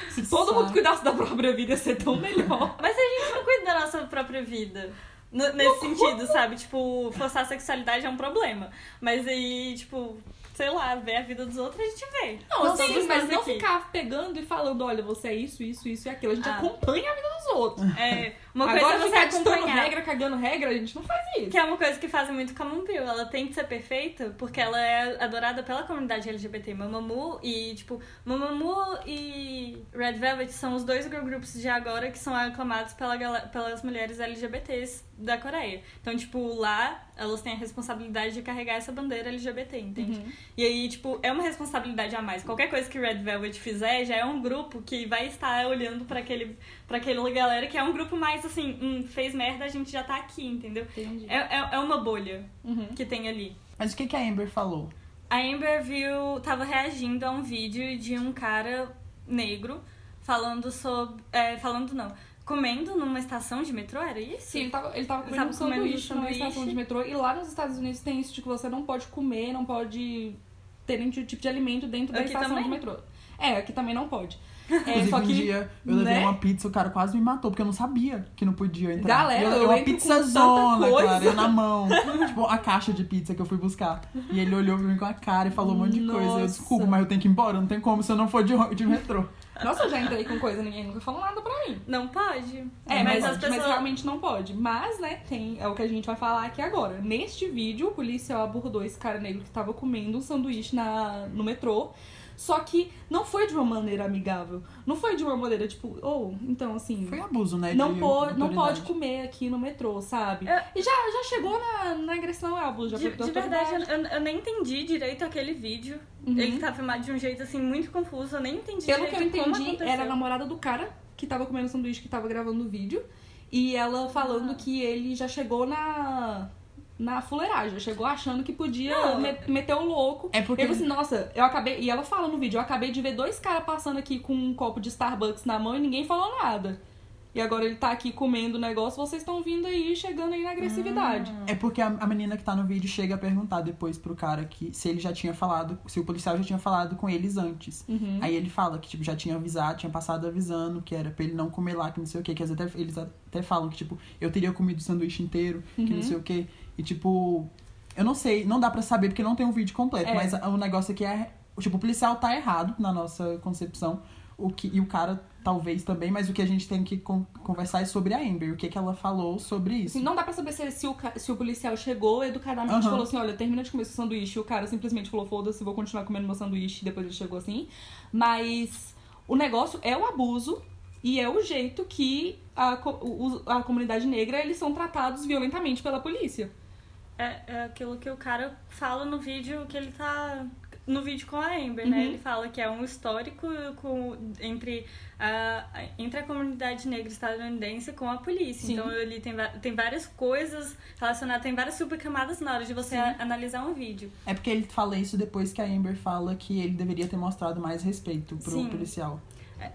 Se todo Sabe? mundo cuidasse da própria vida, ia ser tão melhor. Mas a gente não cuida da nossa própria vida. Nesse sentido, sabe? Tipo, forçar a sexualidade é um problema. Mas aí, tipo, sei lá, ver a vida dos outros a gente vê. Não, Todos sim, mas não aqui. ficar pegando e falando, olha, você é isso, isso, isso e aquilo. A gente Ah. acompanha a vida dos outros. É, uma coisa Agora é você ditando acompanhar. regra, cagando regra, a gente não faz isso. Que é uma coisa que fazem muito com a Moonpill. Ela tem que ser perfeita porque ela é adorada pela comunidade LGBT. Mamamoo e, tipo, Mamamoo e Red Velvet são os dois girl groups de agora que são aclamados pela, pelas mulheres LGBTs da Coreia. Então, tipo, lá elas têm a responsabilidade de carregar essa bandeira LGBT, entende? Uhum. E aí, tipo, é uma responsabilidade a mais. Qualquer coisa que Red Velvet fizer já é um grupo que vai estar olhando pra aquele, pra aquele galera que é um grupo mais assim, hum, fez merda, a gente já tá aqui, entendeu? Entendi. É, é, é uma bolha Uhum. que tem ali. Mas o que, que a Amber falou? A Amber viu, tava reagindo a um vídeo de um cara negro falando sobre. é, falando não. Comendo numa estação de metrô, era isso? Sim, ele tava, ele tava comendo um tava comendo sanduíche numa sanduíche. estação de metrô. E lá nos Estados Unidos tem isso de que você não pode comer, não pode ter nenhum tipo de alimento dentro da Aqui estação também? de metrô. É, aqui também não pode. É, só um que, dia eu levei né? uma pizza, o cara quase me matou, porque eu não sabia que não podia entrar. Galera, eu, eu uma pizza zona, cara, eu na mão. tipo, a caixa de pizza que eu fui buscar. E ele olhou pra mim com a cara e falou um monte de coisa. Eu, Nossa. desculpa, mas eu tenho que ir embora, não tem como se eu não for de, de metrô. Nossa, eu já entrei com coisa, ninguém nunca falou nada pra mim. Não pode. É, mas, mas, as pessoas. mas realmente não pode. Mas, né, tem. É o que a gente vai falar aqui agora. Neste vídeo, o policial abordou esse cara negro que tava comendo um sanduíche na, no metrô. Só que não foi de uma maneira amigável. Não foi de uma maneira, tipo, ou, então assim. Foi abuso, né? Não, de pode, não pode comer aqui no metrô, sabe? É. E já, já chegou na, na agressão ao abuso, já De, de verdade, eu, eu nem entendi direito aquele vídeo. Uhum. Ele tá filmado de um jeito assim muito confuso. Eu nem entendi Pelo que eu entendi, era a namorada do cara que tava comendo sanduíche que tava gravando o vídeo. E ela falando que ele já chegou na. Na fuleiragem, chegou achando que podia Não. me- meter o louco. É porque- Eu falei assim, nossa, eu acabei. E ela fala no vídeo, eu acabei de ver dois caras passando aqui com um copo de Starbucks na mão e ninguém falou nada. E agora ele tá aqui comendo o negócio, vocês estão vindo aí, chegando aí na agressividade. É porque a, a menina que tá no vídeo chega a perguntar depois pro cara que se ele já tinha falado, se o policial já tinha falado com eles antes. Uhum. Aí ele fala que, tipo, já tinha avisado, tinha passado avisando que era pra ele não comer lá, que não sei o quê. Que às vezes até, eles até falam que, tipo, eu teria comido o sanduíche inteiro, que não Uhum. sei o quê. E, tipo, eu não sei, não dá pra saber porque não tem um vídeo completo. É. Mas o negócio aqui é, tipo, o policial tá errado na nossa concepção. O que, e o cara talvez também, mas o que a gente tem que con- conversar é sobre a Amber. O que, que ela falou sobre isso. Assim, não dá pra saber se, se o, se o policial chegou educadamente Aham. falou assim, olha, termina de comer seu sanduíche. E o cara simplesmente falou, foda-se, vou continuar comendo meu sanduíche. E depois ele chegou assim. Mas o negócio é o abuso e é o jeito que a, a comunidade negra, eles são tratados violentamente pela polícia. É, é aquilo que o cara fala no vídeo que ele tá. No vídeo com a Amber, né? Uhum. Ele fala que é um histórico com, entre, a, entre a comunidade negra estadunidense com a polícia. Sim. Então ele tem, tem várias coisas relacionadas, tem várias subcamadas na hora de você a- analisar um vídeo. É porque ele fala isso depois que a Amber fala que ele deveria ter mostrado mais respeito pro Sim. policial.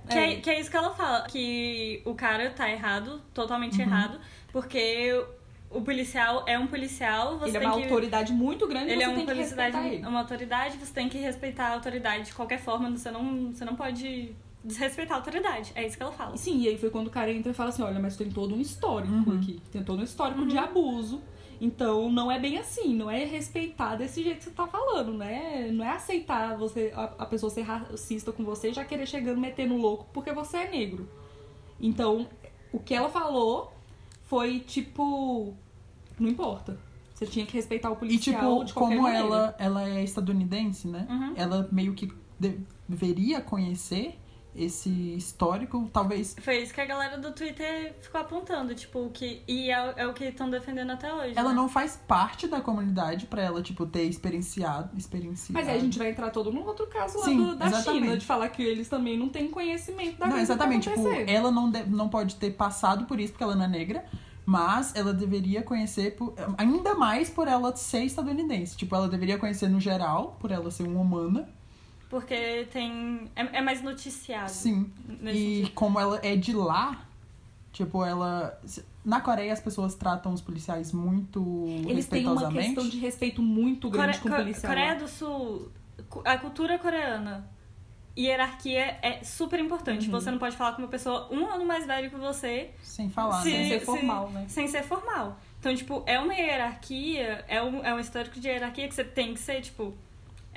Que é. É. que é isso que ela fala, que o cara tá errado, totalmente Uhum. errado, porque o policial é um policial, você ele é tem uma que... autoridade muito grande Ele é você uma tem que autoridade, respeitar ele. uma autoridade, você tem que respeitar a autoridade de qualquer forma, você não, você não pode desrespeitar a autoridade. É isso que ela fala. Sim, e aí foi quando o cara entra e fala assim, olha, mas tem todo um histórico Uhum. aqui. Tem todo um histórico Uhum. de abuso. Então não é bem assim, não é respeitar desse jeito que você tá falando, né? Não é aceitar você, a, a pessoa ser racista com você e já querer chegando metendo louco porque você é negro. Então, o que ela falou foi tipo. Não importa. Você tinha que respeitar o E, policial tipo, de qualquer como maneira. ela, ela é estadunidense, né? Uhum. Ela meio que de- deveria conhecer esse histórico, talvez. Foi isso que a galera do Twitter ficou apontando, tipo, que. E é, é o que estão defendendo até hoje. Ela né? não faz parte da comunidade pra ela, tipo, ter experienciado. experienciado. Mas aí a gente vai entrar todo num outro caso lá Sim, do- da exatamente. China, de falar que eles também não têm conhecimento da Não, exatamente. que Tipo, tá acontecendo. ela não, de- não pode ter passado por isso porque ela não é negra, mas ela deveria conhecer, por- ainda mais por ela ser estadunidense. Tipo, ela deveria conhecer no geral, por ela ser uma humana. Porque tem. É, é mais noticiado. Sim. E sentido. como ela é de lá, tipo, ela. Na Coreia as pessoas tratam os policiais muito Eles têm uma respeitosamente. questão de respeito muito grande Core- com o Co- policial. Coreia do Sul, a cultura coreana, hierarquia é super importante. Uhum. Você não pode falar com uma pessoa um ano mais velha que você Sem falar, Se- né? Sem ser se- formal, né? sem ser formal. Então, tipo, é uma hierarquia, é um, é um histórico de hierarquia que você tem que ser, tipo,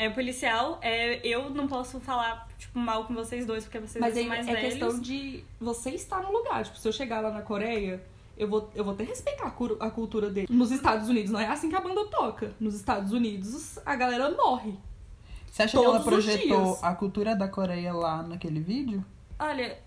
é policial, é, eu não posso falar, tipo, mal com vocês dois, porque vocês Mas são aí mais é velhos. questão de você estar no lugar. Tipo, se eu chegar lá na Coreia, eu vou, eu vou ter que respeitar a, a cultura dele. Nos Estados Unidos não é assim que a banda toca. Nos Estados Unidos a galera morre. Você acha que ela projetou a cultura da Coreia lá naquele vídeo? Olha,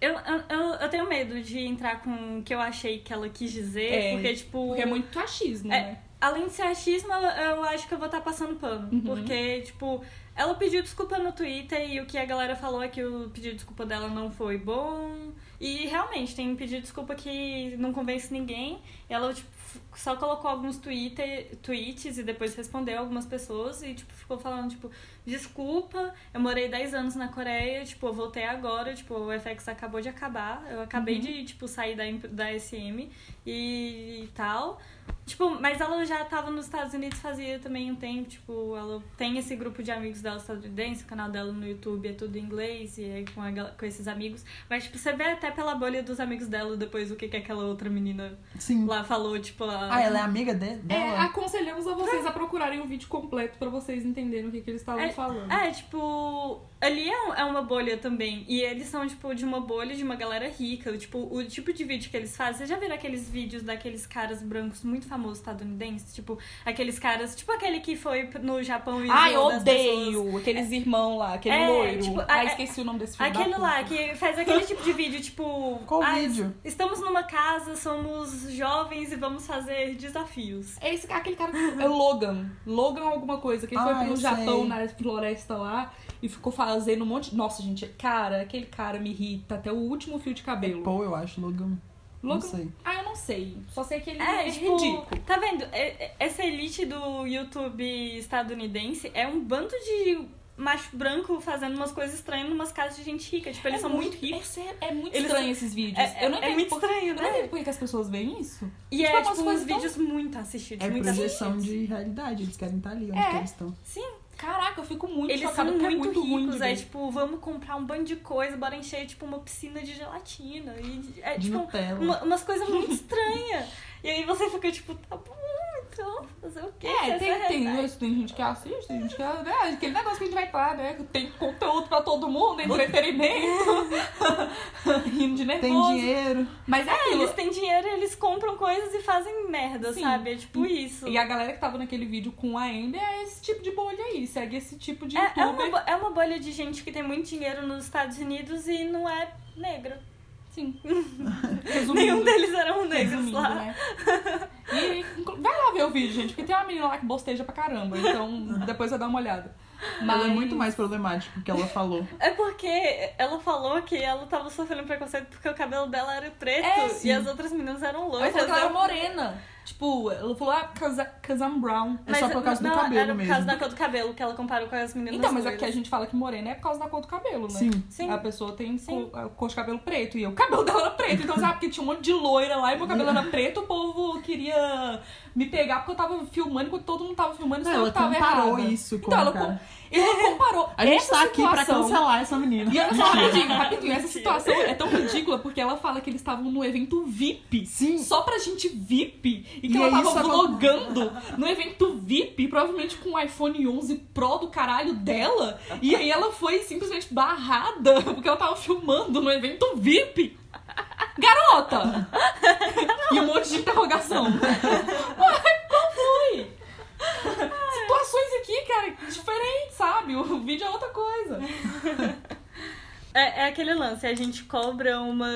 eu, eu, eu, eu tenho medo de entrar com o que eu achei que ela quis dizer, É, porque, tipo... Porque é muito achismo, É, né? Além de ser achismo, eu, acho que eu vou estar passando pano. Uhum. Porque, tipo, ela pediu desculpa no Twitter e o que a galera falou é que o pedido de desculpa dela não foi bom. E realmente, tem um pedido de desculpa que não convence ninguém. Ela, tipo, só colocou alguns Twitter, tweets e depois respondeu algumas pessoas e, tipo, ficou falando, tipo, desculpa, eu morei 10 anos na Coreia, tipo, eu voltei agora, tipo, o FX acabou de acabar. Eu acabei Uhum. de, tipo, sair da, da SM e tal. Tipo, mas ela já tava nos Estados Unidos fazia também um tempo, tipo, ela tem esse grupo de amigos dela estadunidense, o canal dela no YouTube é tudo em inglês e é com, a com esses amigos. Mas, tipo, você vê até pela bolha dos amigos dela depois o que, que aquela outra menina Sim. lá falou, tipo, a... Ah, ela é amiga de- É, dela? aconselhamos a vocês a procurarem o vídeo completo pra vocês entenderem o que, que eles estavam falando. É, tipo, ali é, um- é uma bolha também. E eles são, tipo, de uma bolha de uma galera rica. Tipo, o tipo de vídeo que eles fazem. Vocês já viram aqueles vídeos daqueles caras brancos muito famosos estadunidenses? Tipo, aqueles caras, tipo aquele que foi no Japão e Ai, eu zoou odeio aqueles irmãos lá, aquele É, loiro. tipo, a- Ai, a- esqueci o nome desse filho da Aquele lá, que faz aquele tipo de vídeo, tipo. Qual "Ah, vídeo? Estamos numa casa, somos jovens e vamos fazer desafios. É esse, aquele cara, é o Logan. Logan alguma coisa, que ele foi Ah, pro eu Japão, sei. na floresta lá, e ficou fazendo um monte... Nossa, gente, cara, aquele cara me irrita até o último fio de cabelo. Paul, eu acho, Logan. Não Logan- sei. Ah, eu não sei. Só sei que ele É, é, tipo, ridículo. tá vendo? É- é- Essa elite do YouTube estadunidense é um bando de macho branco fazendo umas coisas estranhas numas casas de gente rica. Tipo, eles é são muito ricos. É, é muito Eles estranho são- esses vídeos. É, eu não é entendo muito por- estranho, Eu não né? entendo por que as pessoas veem isso. E Tipo, é, tipo, uns tão- vídeos muito assistidos, É muito projeção assistidos. de realidade, eles querem estar ali onde É. que eles estão. Sim, Caraca, eu fico muito eles chocada são muito, é muito ricos. É tipo, vamos comprar um bando de coisa, bora encher, tipo, uma piscina de gelatina. E é, De tipo, uma- umas coisas muito estranhas. E aí você fica, tipo, tá bom, então, fazer o quê? É, Essa tem, tem, realidade. tem gente que assiste, tem gente que. Né, aquele negócio que a gente vai estar, né? que Tem conteúdo pra todo mundo, entretenimento, rindo de nervoso. Tem dinheiro. Mas é É, aquilo. eles têm dinheiro, eles compram coisas e fazem merda, Sim. sabe? É tipo isso. E a galera que tava naquele vídeo com a Amber é esse tipo de bolha aí, segue esse tipo de É, é, uma, é uma bolha de gente que tem muito dinheiro nos Estados Unidos e não é negra. Sim. Nenhum Resumindo, deles eram negros resumindo, lá. né? E vai lá ver o vídeo, gente, porque tem uma menina lá que bosteja pra caramba, então depois vai dar uma olhada. Ela é muito mais problemática que ela falou. É porque ela falou que ela tava sofrendo preconceito porque o cabelo dela era preto É, e as outras meninas eram loiras. que ela era Eu- morena. Tipo, ela falou, ah, cause, I'm brown. É só por causa do não, cabelo era por mesmo. causa da cor do cabelo que ela comparou com as meninas Então, mas loiras. aqui a gente fala que morena é por causa da cor do cabelo, né? Sim. Sim. A pessoa tem Sim. cor, cor de cabelo preto. E eu, o cabelo dela era preto. Então, sabe, porque tinha um monte de loira lá e meu cabelo era preto, o povo queria me pegar porque eu tava filmando enquanto todo mundo tava filmando, Não, ela eu tava comparou errada. isso com Então, ela, cara. Com- ela comparou A gente essa tá aqui pra situação- cancelar essa menina. E olha só, rapidinho, rapidinho, essa situação é tão ridícula porque ela fala que eles estavam no evento VIP. Sim. Só pra gente VIP. E que E ela tava vlogando no evento VIP, provavelmente com o iPhone 11 Pro do caralho dela. E aí ela foi simplesmente barrada porque ela tava filmando no evento VIP. Garota! E um monte de interrogação. Situações aqui, cara, diferentes, sabe? O vídeo é outra coisa. É, é aquele lance, a gente cobra uma,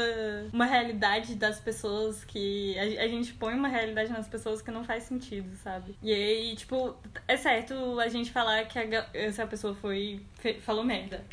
uma realidade das pessoas que. A, a gente põe uma realidade nas pessoas que não faz sentido, sabe? E aí, tipo, é certo a gente falar que a, essa pessoa foi. falou merda.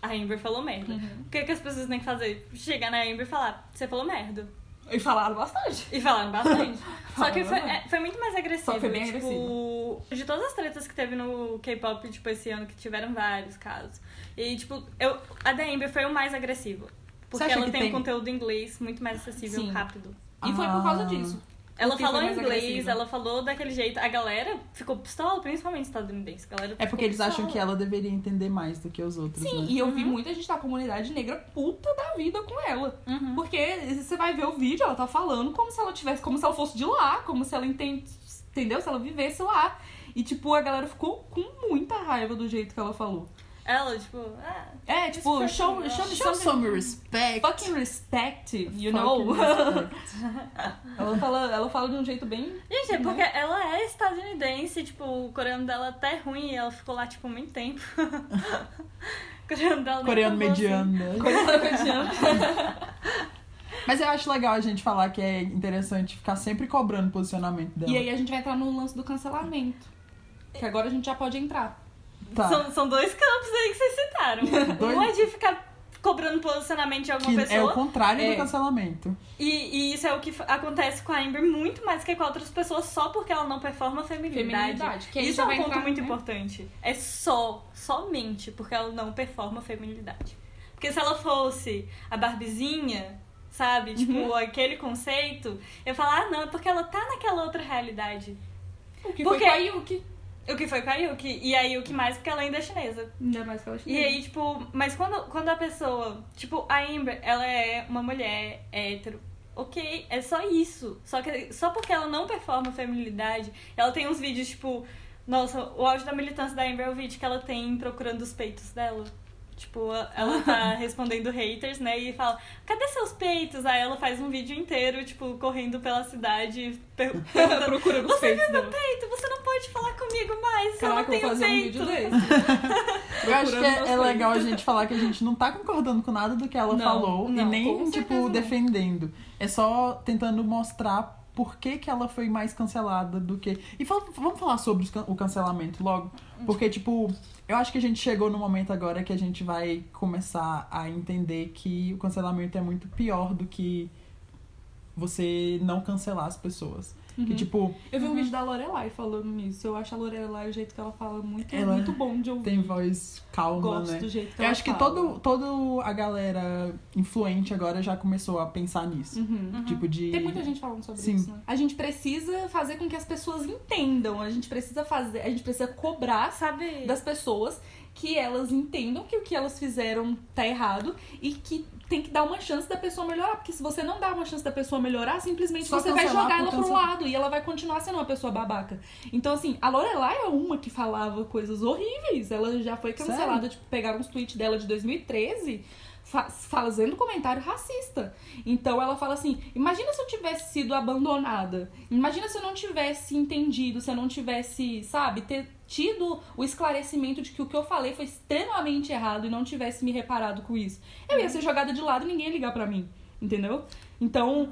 A Amber falou merda. Uhum. O que, que as pessoas têm que fazer? Chegar na Amber e falar, você falou merda. E falaram bastante. E falaram bastante. Só que foi, é, foi muito mais agressivo. Só que foi bem tipo, De todas as tretas que teve no K-pop, tipo, esse ano, que tiveram vários casos. E, tipo, eu, a da Amber foi o mais agressivo. Porque ela tem, tem- um conteúdo em inglês muito mais acessível, Sim. rápido. E foi por causa Ah. disso. Ela falou inglês, agressiva. ela falou daquele jeito. A galera ficou pistola, principalmente estadunidense. A galera É porque eles acham pistola. que ela deveria entender mais do que os outros, Sim, né? e eu vi muita gente da comunidade negra puta da vida com ela. Uhum. Porque você vai ver o vídeo, ela tá falando como se ela tivesse, como se ela fosse de lá, como se ela entende, entendeu? Se ela vivesse lá. E tipo, a galera ficou com muita raiva do jeito que ela falou. Ela, tipo, ah, É, tipo, show, legal. show me Show something- some respect. Fucking respect, you Fucking know? respect. ela, fala, ela fala de um jeito bem. Gente, é Né? porque ela é estadunidense, tipo, o coreano dela até é ruim e ela ficou lá, tipo, muito tempo. o coreano dela nem Coreano bom assim. mediano. Coisa cotidiana. Mas eu acho legal a gente falar que é interessante ficar sempre cobrando o posicionamento dela. E aí a gente vai entrar no lance do cancelamento. Que agora a gente já pode entrar. Tá. São, são dois campos aí que vocês citaram. Dois- Um é de ficar cobrando posicionamento de alguma Que é o pessoa. contrário É. do cancelamento. E, e isso é o que acontece com a Amber muito mais que com outras pessoas só porque ela não performa a feminilidade. Feminilidade, isso é um ponto entrar, muito né? importante. É só, somente porque ela não performa a feminilidade. Porque se ela fosse a Barbizinha, sabe? Tipo, Uhum. aquele conceito, eu falar, ah, não, é porque ela tá naquela outra realidade. O que Porque- foi com a Yuki. O que foi com a Yuki. E a Yuki mais porque ela ainda é chinesa. Ainda mais que ela E aí, tipo, mas quando, quando a pessoa. Tipo, a Amber, ela é uma mulher hétero. Ok, é só isso. Só que só porque ela não performa feminilidade, ela tem uns vídeos, tipo. Nossa, o áudio da militância da Amber é o vídeo que ela tem procurando os peitos dela. Tipo, ela tá respondendo haters, né? E fala, cadê seus peitos? Aí ela faz um vídeo inteiro, tipo, correndo pela cidade, per perguntando, procurando você peitos viu meu peito? Você não pode falar comigo mais, se eu não Caraca, tenho vou fazer um peito. vídeo desse. Eu acho que é, é legal a gente falar que a gente não tá concordando com nada do que ela Não, falou e não, nem, com certeza tipo, defendendo. É só tentando mostrar por que, que ela foi mais cancelada do que. E fala- vamos falar sobre can- o cancelamento logo? Porque, tipo, eu acho que a gente chegou no momento agora que a gente vai começar a entender que o cancelamento é muito pior do que você não cancelar as pessoas. Uhum. Que, tipo, Eu vi um vídeo da Lorelai falando nisso. Eu acho a Lorelai, o jeito que ela fala, muito, Ela muito bom de ouvir. tem voz calma, Gosto né? do jeito que Eu ela acho que fala. todo, todo a galera influente agora já começou a pensar nisso. Uhum. Tipo de. Tem muita gente falando sobre Sim. isso, né? A gente precisa fazer com que as pessoas entendam. A gente precisa fazer, a gente precisa cobrar Sabe? das pessoas que elas entendam que o que elas fizeram tá errado e que tem que dar uma chance da pessoa melhorar. Porque se você não dá uma chance da pessoa melhorar, simplesmente Só você vai jogar ela pro lado e ela vai continuar sendo uma pessoa babaca. Então, assim, a Lorelai é uma que falava coisas horríveis. Ela já foi cancelada, Sério? tipo, pegaram uns tweets dela de 2013 fa- fazendo comentário racista. Então ela fala assim: imagina se eu tivesse sido abandonada. Imagina se eu não tivesse entendido, se eu não tivesse, sabe, ter tido o esclarecimento de que o que eu falei foi extremamente errado e não tivesse me reparado com isso. Eu ia ser jogada de lado e ninguém ia ligar pra mim. Entendeu? Então.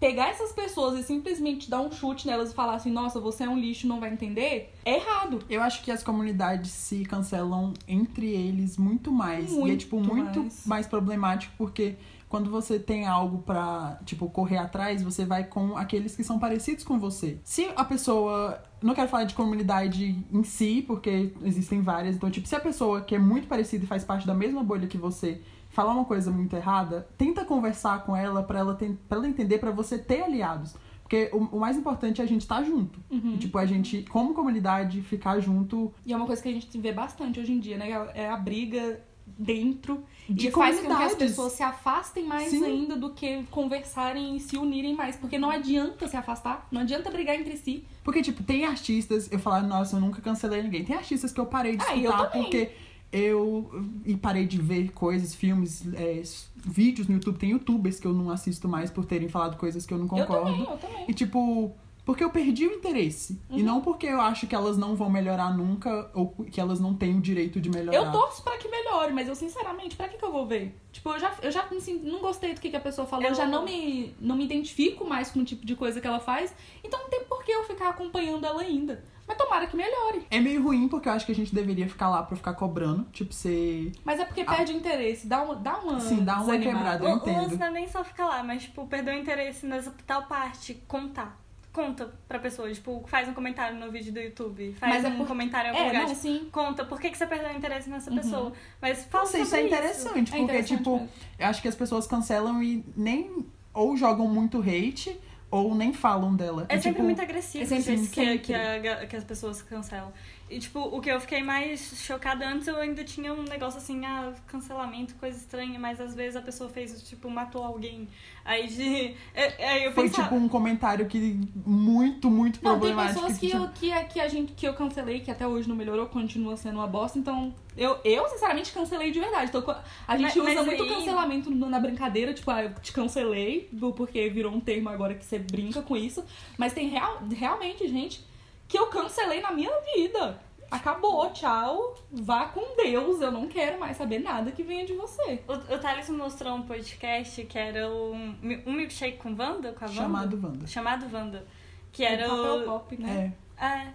Pegar essas pessoas e simplesmente dar um chute nelas e falar assim, nossa, você é um lixo, não vai entender, é errado. Eu acho que as comunidades se cancelam entre eles muito mais. e é, Muito tipo, muito mais. mais. problemático porque quando você tem algo pra, tipo, correr atrás, você vai com aqueles que são parecidos com você. Se a pessoa. Não quero falar de comunidade em si, porque existem várias. Então, tipo, se a pessoa que é muito parecida e faz parte da mesma bolha que você falar uma coisa muito errada, tenta conversar com ela pra ela, ela entender, pra você ter aliados. Porque o, o mais importante é a gente estar junto. Uhum. E, tipo, a gente, como comunidade, ficar junto E é uma coisa que a gente vê bastante hoje em dia, né? É a briga dentro De e faz com que as pessoas se afastem mais Sim. ainda do que conversarem e se unirem mais. Porque não adianta se afastar, não adianta brigar entre si. Porque, tipo, tem artistas, eu falo, nossa, eu nunca cancelei ninguém. Tem artistas que eu parei de Ah, escutar também. porque eu e parei de ver coisas, filmes, é, vídeos no YouTube. Tem youtubers que eu não assisto mais por terem falado coisas que eu não Eu concordo. também, eu também. E tipo, porque eu perdi o interesse. E Uhum. não porque eu acho que elas não vão melhorar nunca ou que elas não têm o direito de melhorar. Eu torço pra que melhore, mas eu sinceramente, pra que, que eu vou ver? Tipo, eu já, eu já sinto- não gostei do que, que a pessoa falou, eu, Eu- já não me, não me identifico mais com o tipo de coisa que ela faz, então não tem por que eu ficar acompanhando ela ainda. Mas tomara que melhore. É meio ruim porque eu acho que a gente deveria ficar lá pra ficar cobrando. Tipo, ser. Mas é porque Ah. perde o interesse, dá uma, dá uma Sim, dá uma desanimada. quebrada. Eu O, o entendo. lance não é nem só ficar lá, mas, tipo, perder o interesse nessa tal parte, contar. Conta pra pessoa, tipo, faz um comentário no vídeo do YouTube, faz Mas é um por- comentário em algum É, lugar, não, tipo, sim. conta por que, que você perdeu o interesse nessa Uhum. pessoa. Mas fala Nossa, isso é interessante, É porque, interessante tipo, mesmo. eu acho que as pessoas cancelam e nem ou jogam muito hate ou nem falam dela. É E, sempre tipo, muito agressivo é sempre- o jeito que, que, a que as pessoas cancelam. E, tipo, o que eu fiquei mais chocada antes, eu ainda tinha um negócio assim, ah, cancelamento, coisa estranha, mas às vezes a pessoa fez, tipo, matou alguém. Aí de. é- Aí eu Foi pensava. tipo um comentário que muito, muito Não, tem problemático. pessoas que, tipo, eu, que, a- que a gente que eu cancelei, que até hoje não melhorou, continua sendo uma bosta, então eu, eu sinceramente cancelei de verdade. Então, a gente Mas- usa mas muito aí- cancelamento na brincadeira, tipo, ah, eu te cancelei, porque virou um termo agora que você brinca com isso. Mas tem real, realmente gente que eu cancelei na minha vida. Acabou, tchau, vá com Deus, eu não quero mais saber nada que venha de você. O, o Thales me mostrou um podcast que era um, um milkshake com Wanda, com a Wanda. chamado Wanda. Chamado Wanda. Que era papel o. pop, né? É. É,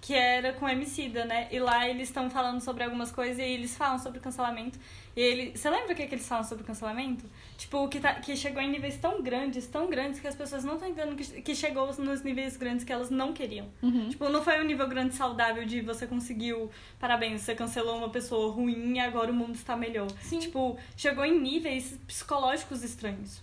que era com Emicida, né? E lá eles estão falando sobre algumas coisas e eles falam sobre cancelamento. E ele. Você lembra o que, que eles falam sobre cancelamento? Tipo, que, tá, que chegou em níveis tão grandes, tão grandes, que as pessoas não estão entendendo que, que chegou nos níveis grandes que elas não queriam. Uhum. Tipo, não foi um nível grande saudável de você conseguiu, parabéns, você cancelou uma pessoa ruim e agora o mundo está melhor. Sim. Tipo, chegou em níveis psicológicos estranhos.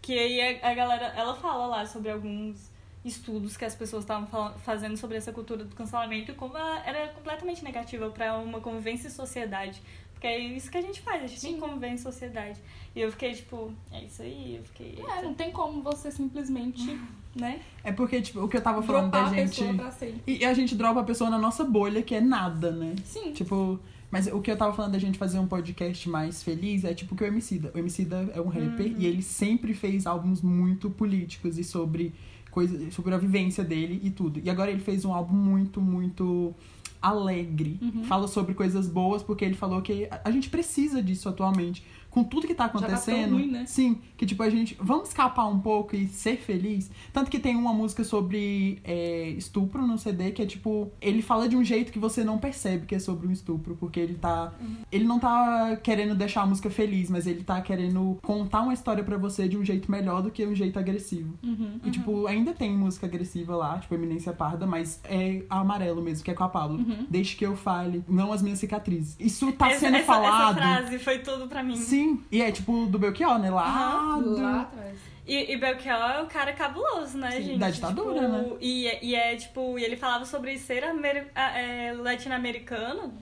Que aí a, a galera, ela fala lá sobre alguns estudos que as pessoas estavam fazendo sobre essa cultura do cancelamento e como ela era completamente negativa para uma convivência em sociedade. Porque é isso que a gente faz, a gente tem que conviver em sociedade. E eu fiquei tipo, é isso aí, eu fiquei. É, não tem como você simplesmente, né, É porque, tipo, o que eu tava falando dropar da a gente. pessoa pra sempre. E a gente dropa a pessoa na nossa bolha, que é nada, né? Sim. Tipo, mas o que eu tava falando da gente fazer um podcast mais feliz é tipo que o Emicida. O Emicida é um rapper Uhum. e ele sempre fez álbuns muito políticos e sobre coisa, sobre a vivência dele e tudo. E agora ele fez um álbum muito, muito alegre. Uhum. Fala sobre coisas boas porque ele falou que a gente precisa disso atualmente. Com tudo que tá tá acontecendo. ruim, né? Sim, que tipo, a gente. Vamos escapar um pouco e ser feliz. Tanto que tem uma música sobre é, estupro no CD que é tipo. Ele fala de um jeito que você não percebe que é sobre um estupro, porque ele tá. Ele não tá querendo deixar a música feliz, mas ele tá querendo contar uma história pra você de um jeito melhor do que um jeito agressivo. Uhum. E, tipo, ainda tem música agressiva lá, tipo, Eminência Parda, mas é amarelo mesmo, que é com a Pablo. Uhum. Deixe que eu fale, não as minhas cicatrizes. Isso tá essa, sendo essa, falado. Essa frase foi tudo pra mim. Sim, e é tipo do Belchior, né? Lá do... Lá atrás. E, e Belchior é um cara cabuloso, né, Sim, gente? da ditadura, Tipo, né? E, é- e é, tipo, e ele falava sobre ser é, latino-americano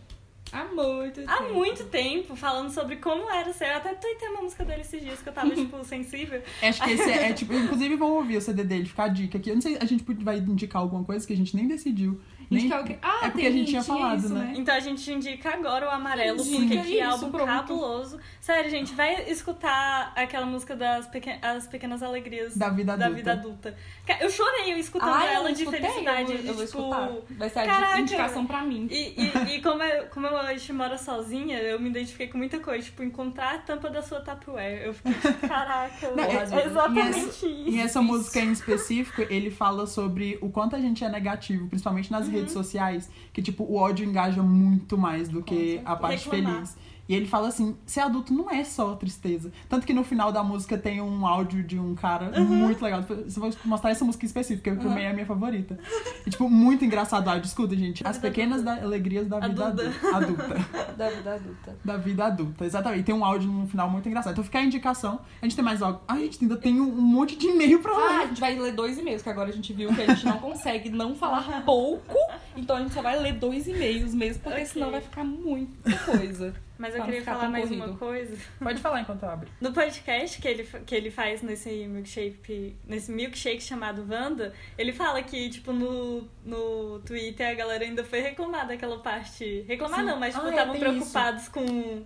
Há muito há tempo. muito tempo, falando sobre como era ser. Eu até tuitei uma música dele esses dias que eu tava, tipo, sensível. Acho que esse é, é, tipo, inclusive vão ouvir o CD dele, ficar a dica aqui. Eu não sei, a gente vai indicar alguma coisa que a gente nem decidiu. Indicar o quê? Ah, é porque tem a gente tinha falado, isso, né? Então a gente indica agora o amarelo, Indica porque que isso, álbum pronto. cabuloso. Sério, gente, vai escutar aquela música das pequen as pequenas alegrias Da vida da adulta. vida adulta. Eu chorei escutando Ah, eu ela não de escutei, felicidade. Eu vou, eu vou tipo, escutar. Vai ser a caraca. indicação pra mim. E, e, e como, eu, como eu hoje moro sozinha, eu me identifiquei com muita coisa. Tipo, encontrar a tampa da sua Tupperware. Eu fiquei tipo, caraca, Não, é, exatamente e isso. E essa música em específico, ele fala sobre o quanto a gente é negativo, principalmente nas redes sociais, que tipo, o ódio engaja muito mais do que a parte Reclamar. feliz. E ele fala assim, ser adulto não é só tristeza. Tanto que no final da música tem um áudio de um cara muito legal. Você vai mostrar essa música específica, que também é a minha favorita. E, tipo, muito engraçado áudio. Escuta, gente. As pequenas da- alegrias da vida Adulta. adulta. Da vida adulta. Da vida adulta, exatamente. Tem um áudio no final muito engraçado. Então fica a indicação. A gente tem mais algo. Ai, a gente ainda tem um, monte de e-mail pra Ah, a ler. gente vai ler dois e-mails, que agora a gente viu que a gente não consegue não falar pouco. Então a gente só vai ler dois e-mails mesmo, porque Ok. senão vai ficar muita coisa. Mas eu queria falar mais corrido. uma coisa. Pode falar enquanto eu abro. No podcast que ele, que ele faz nesse milkshake, nesse milkshake chamado Wanda, ele fala que, tipo, no, no Twitter a galera ainda foi reclamar daquela parte. Reclamar Sim. não, mas, tipo, Ah, é, estavam preocupados com.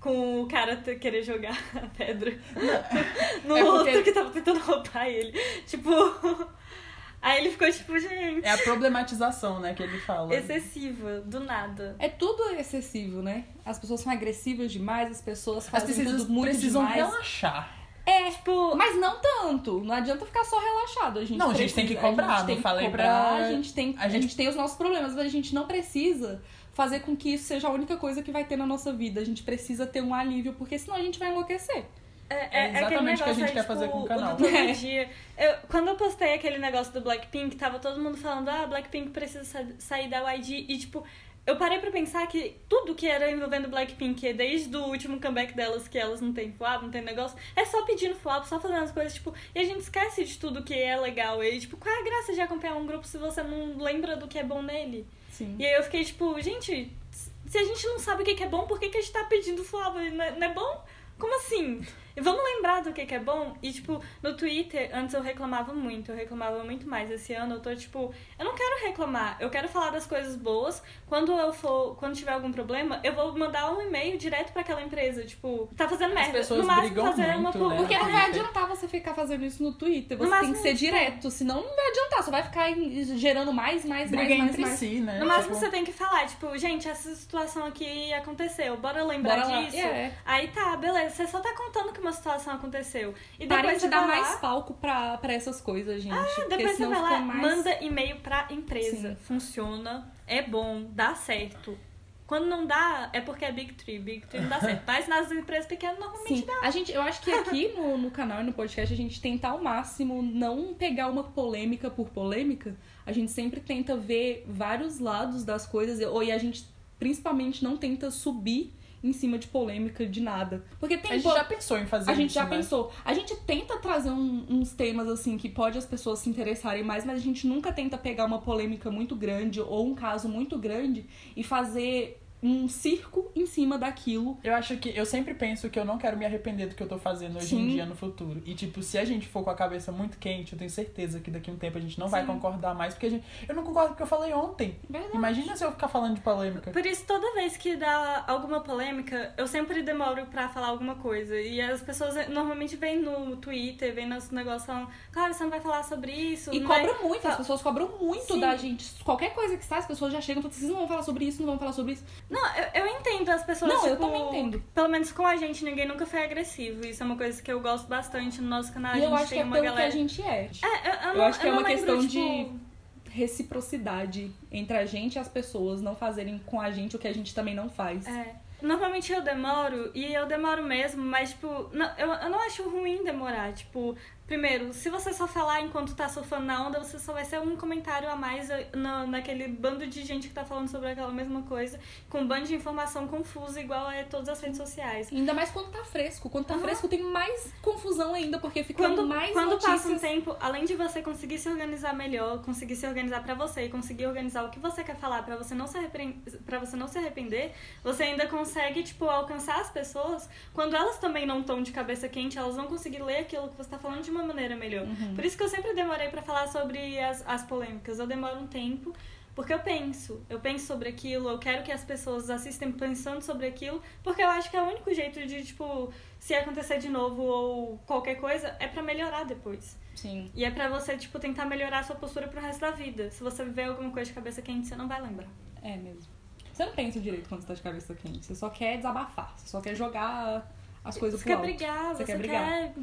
Com o cara querer jogar a pedra no É porque- outro que tava tentando roubar ele. Tipo. Aí ele ficou tipo, gente. É a problematização, né, que ele fala. Excessiva, do nada. É tudo excessivo, né? As pessoas são agressivas demais, as pessoas As fazem pessoas tudo muito precisam demais. relaxar. É, Tipo, mas não tanto. Não adianta ficar só relaxado. A gente Não, a gente tem que precisa- cobrar, A gente não tem que falei cobrar, pra- a gente tem, a a gente- gente tem os nossos problemas, mas a gente não precisa fazer com que isso seja a única coisa que vai ter na nossa vida. A gente precisa ter um alívio, porque senão a gente vai enlouquecer. É, É é, é exatamente o que a gente aí, quer tipo, fazer com o canal. todo É. dia. Eu, quando eu postei aquele negócio do Blackpink, tava todo mundo falando, ah, Blackpink precisa sa- sair da YG. E, tipo, eu parei pra pensar que tudo que era envolvendo Blackpink, desde o último comeback delas, que elas não têm fuabo, não tem negócio, é só pedindo fuabo, só fazendo as coisas, tipo, e a gente esquece de tudo que é legal. E, tipo, qual é a graça de acompanhar um grupo se você não lembra do que é bom nele? Sim. E aí eu fiquei tipo, gente, se a gente não sabe o que é bom, por que, que a gente tá pedindo fuabo? Não é, não é bom? Como assim? E vamos lembrar do que que é bom? E, tipo, no Twitter, antes eu reclamava muito, eu reclamava muito mais. Esse ano eu tô, tipo, eu não quero reclamar, eu quero falar das coisas boas. Quando eu for, quando tiver algum problema, eu vou mandar um e-mail direto pra aquela empresa, tipo, tá fazendo merda. pessoas no máximo brigam fazer uma muito, pu- né? Porque não no vai adiantar você ficar fazendo isso no Twitter. No Você tem máximo, que ser direto, senão não vai adiantar. Só vai ficar gerando mais, mais, Briga mais, mais, entre mais. si, né? No máximo Tipo, você tem que falar, tipo, gente, essa situação aqui aconteceu, bora lembrar Bora disso. É. Aí tá, beleza, você só tá contando que uma situação aconteceu. E depois Parem de dar vai mais lá, palco pra, pra essas coisas, gente. porque depois você vai lá, mais... manda e-mail pra empresa. Sim. Funciona, é bom, dá certo. Quando não dá, é porque é Big Tree. Big Tree não dá certo. Mas nas empresas pequenas normalmente Sim, dá. a gente, eu acho que aqui no, no canal e no podcast a gente tenta ao máximo não pegar uma polêmica por polêmica. A gente sempre tenta ver vários lados das coisas ou e a gente principalmente não tenta subir em cima de polêmica de nada. Porque tem A gente já pensou em fazer a gente isso, já né? pensou. A gente tenta trazer um- uns temas assim que pode as pessoas se interessarem mais, mas a gente nunca tenta pegar uma polêmica muito grande ou um caso muito grande e fazer um circo em cima daquilo. Eu acho que eu sempre penso que eu não quero me arrepender do que eu tô fazendo hoje em Sim. dia no futuro. E tipo, se a gente for com a cabeça muito quente, eu tenho certeza que daqui a um tempo a gente não vai Sim. concordar mais, porque a gente... eu não concordo com o que eu falei ontem. Verdade. Imagina se eu ficar falando de polêmica. Por isso, toda vez que dá alguma polêmica, eu sempre demoro pra falar alguma coisa. E as pessoas eh, normalmente vêm no Twitter, vêm nos negócios falando, claro, você não vai falar sobre isso. E vai- cobra muito, as pessoas cobram muito Sim. da gente. Qualquer coisa que sai, as pessoas já chegam e falam, vocês não vão falar sobre isso, não vão falar sobre isso. Não, eu, eu entendo as pessoas. Não, eu tipo, também entendo. Pelo menos com a gente, ninguém nunca foi agressivo. Isso é uma coisa que eu gosto bastante no nosso canal. e a eu gente acho que tem é uma pelo galera. que a gente é. É, eu, eu, Eu não, acho que é não uma lembro, questão tipo, de reciprocidade entre a gente e as pessoas não fazerem com a gente o que a gente também não faz. É. Normalmente eu demoro, e eu demoro mesmo, mas, tipo, não, eu, eu não acho ruim demorar. Tipo, primeiro, se você só falar enquanto tá surfando na onda, você só vai ser um comentário a mais eh, na, naquele bando de gente que tá falando sobre aquela mesma coisa, com um bando de informação confusa, igual é todas as redes sociais. Ainda mais quando tá fresco. Quando tá Aham. fresco tem mais confusão ainda, porque fica Quando, mais quando notícias. passa um tempo, além de você conseguir se organizar melhor, conseguir se organizar pra você e conseguir organizar o que você quer falar pra você não se arrepender, para você não se arrepender, você ainda consegue tipo alcançar as pessoas quando elas também não estão de cabeça quente, elas vão conseguir ler aquilo que você tá falando de uma maneira melhor. Uhum. Por isso que eu sempre demorei pra falar sobre as, as polêmicas. Eu demoro um tempo porque eu penso, eu penso sobre aquilo, eu quero que as pessoas assistem pensando sobre aquilo, porque eu acho que é o único jeito de, tipo, se acontecer de novo ou qualquer coisa, é pra melhorar depois. Sim. E é pra você, tipo, tentar melhorar a sua postura pro resto da vida. Se você viver alguma coisa de cabeça quente, você não vai lembrar. É mesmo. Você não pensa direito quando você tá de cabeça quente. Você só quer desabafar. Você só quer jogar as coisas Você pro quer alto. brigar, Você você, quer brigar. quer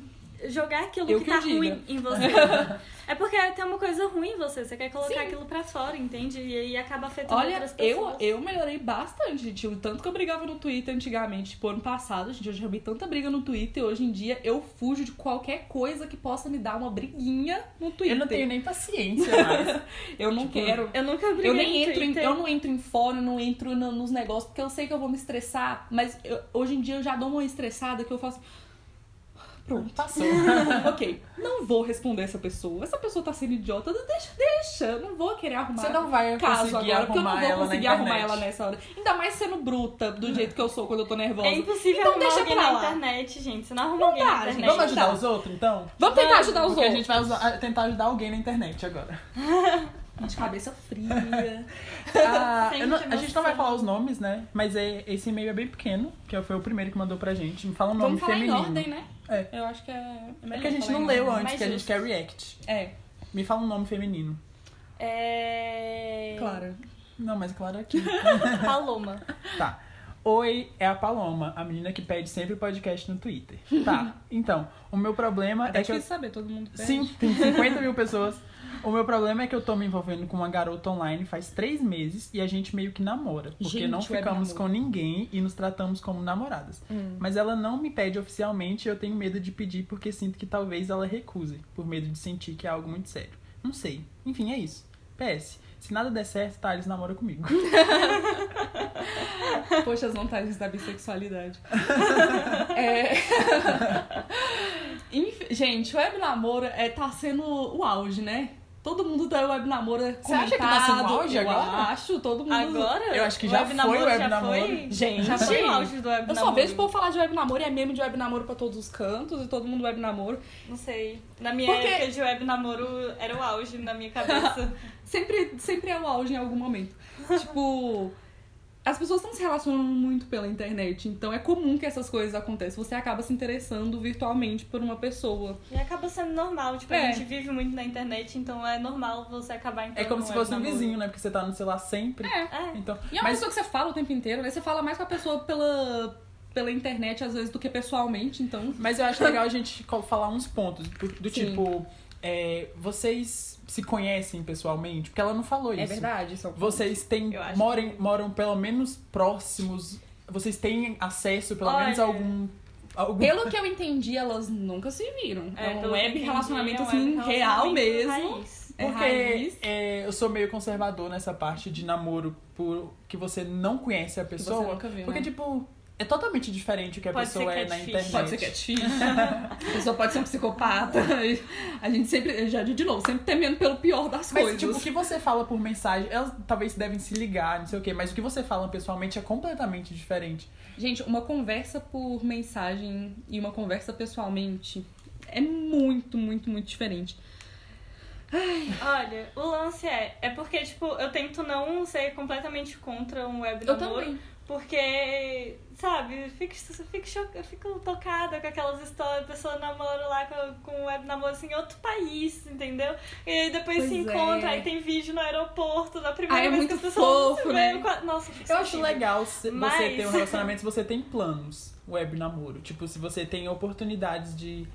jogar aquilo Eu que, que tá diga. ruim em você. é porque tem uma coisa ruim em você, você quer colocar Sim. aquilo pra fora, entende? E aí acaba afetando Olha, outras eu, pessoas. eu melhorei bastante, gente. O tanto que eu brigava no Twitter antigamente, tipo, ano passado, gente, eu já vi tanta briga no Twitter. Hoje em dia eu fujo de qualquer coisa que possa me dar uma briguinha no Twitter. Eu não tenho nem paciência mais. Eu não Tipo, quero. Eu nunca briguei Eu nem no entro em, Twitter. eu não entro em fórum, não entro no- nos negócios, porque eu sei que eu vou me estressar, mas eu- hoje em dia eu já dou uma estressada que eu faço. Pronto. Passou. ok, não vou responder essa pessoa. Essa pessoa tá sendo idiota, deixa, deixa. Eu não vou querer arrumar Você não vai caso conseguir agora, porque eu não arrumar vou ela na conseguir arrumar ela nessa hora. Ainda mais sendo bruta, do jeito que eu sou quando eu tô nervosa. É impossível Então arrumar deixa alguém pra na lá. internet, gente. Você não arruma Não alguém dá, na gente. internet. Vamos ajudar Tá. os outros, então? Vamos tentar ajudar os Porque a outros. gente vai usar- tentar ajudar alguém na internet agora. De cabeça fria. Ah, não- a gente não vai falar os nomes, né? Mas é, esse e-mail é bem pequeno, que foi o primeiro que mandou pra gente. Me fala um nome Vamos falar feminino. em ordem, né? É. Eu acho que é. É, que a gente não leu ordem. antes, que a gente quer react. É, Me fala um nome feminino. É. Clara. Não, mas claro aqui. Paloma. Tá. Oi, é a Paloma, a menina que pede sempre podcast no Twitter. Tá, então, o meu problema É é que eu... saber, todo mundo pede. Sim, tem 50 mil pessoas. O meu problema é que eu tô me envolvendo com uma garota online faz três meses e a gente meio que namora. Porque Gente, não ficamos com ninguém e nos tratamos como namoradas. Hum. Mas ela não me pede oficialmente e eu tenho medo de pedir porque sinto que talvez ela recuse, por medo de sentir que é algo muito sério. Não sei. Enfim, é isso. PS, se nada der certo, Thales namora comigo. Poxa, as vantagens da bissexualidade. É... Gente, o web namoro é, tá sendo o auge, né? Todo mundo tá web namoro Você acha que tá sendo o comentado, auge eu agora? acho, todo mundo. Agora? Eu acho que O já web foi namoro o web já namoro. foi- Gente, Já foi o auge do web Eu só namoro. vejo o povo falar de web namoro e é meme de web namoro pra todos os cantos e todo mundo web namoro. Não sei. Na minha Porque- época de web namoro era o auge na minha cabeça. Sempre, sempre é o auge em algum momento. tipo, as pessoas estão se relacionando muito pela internet, então é comum que essas coisas aconteçam. Você acaba se interessando virtualmente por uma pessoa. e acaba sendo normal. Tipo, É. a gente vive muito na internet, então é normal você acabar entrando É como se fosse um namoro. vizinho, né? Porque você tá no celular sempre. É. É. Então, E é uma mas pessoa que você fala o tempo inteiro, né? Você fala mais com a pessoa pela, pela internet, às vezes, do que pessoalmente, então. Mas eu acho legal a gente falar uns pontos. Do, do tipo, é, vocês se conhecem pessoalmente? Porque ela não falou isso. É verdade, isso. Vocês têm. Eu acho Moram, moram pelo menos próximos. Vocês têm acesso, pelo menos, a Olha. algum. algum... Pelo que eu entendi, elas nunca se viram. É, um pelo que eu web entendi, relacionamento, é um assim, web real mesmo. raiz. É Porque raiz. é, eu sou meio conservador nessa parte de namoro por que você não conhece a você pessoa. nunca viu, porque, né? tipo, é totalmente diferente o que a Pode pessoa ser é na internet. Pode ser catfish. a pessoa pode ser um psicopata. A gente sempre, já de novo, sempre temendo pelo pior das Mas, coisas. tipo, o que você fala por mensagem, elas talvez devem se ligar, não sei o quê, mas o que você fala pessoalmente é completamente diferente. Gente, uma conversa por mensagem e uma conversa pessoalmente é muito, muito, muito diferente. Olha, o lance é, é porque, tipo, eu tento não ser completamente contra um web Eu namoro, também. Porque, sabe, fico, fico, cho- eu fico tocada com aquelas histórias, a pessoa namora lá com, com web namoro assim, em outro país, entendeu? E aí depois Pois se é. encontra, aí tem vídeo no aeroporto, na primeira Ah, é vez que as pessoas fofo, se né? com Nossa, eu Eu acho legal se Mas- você ter um relacionamento se você tem planos, web namoro. Tipo, se você tem oportunidades de,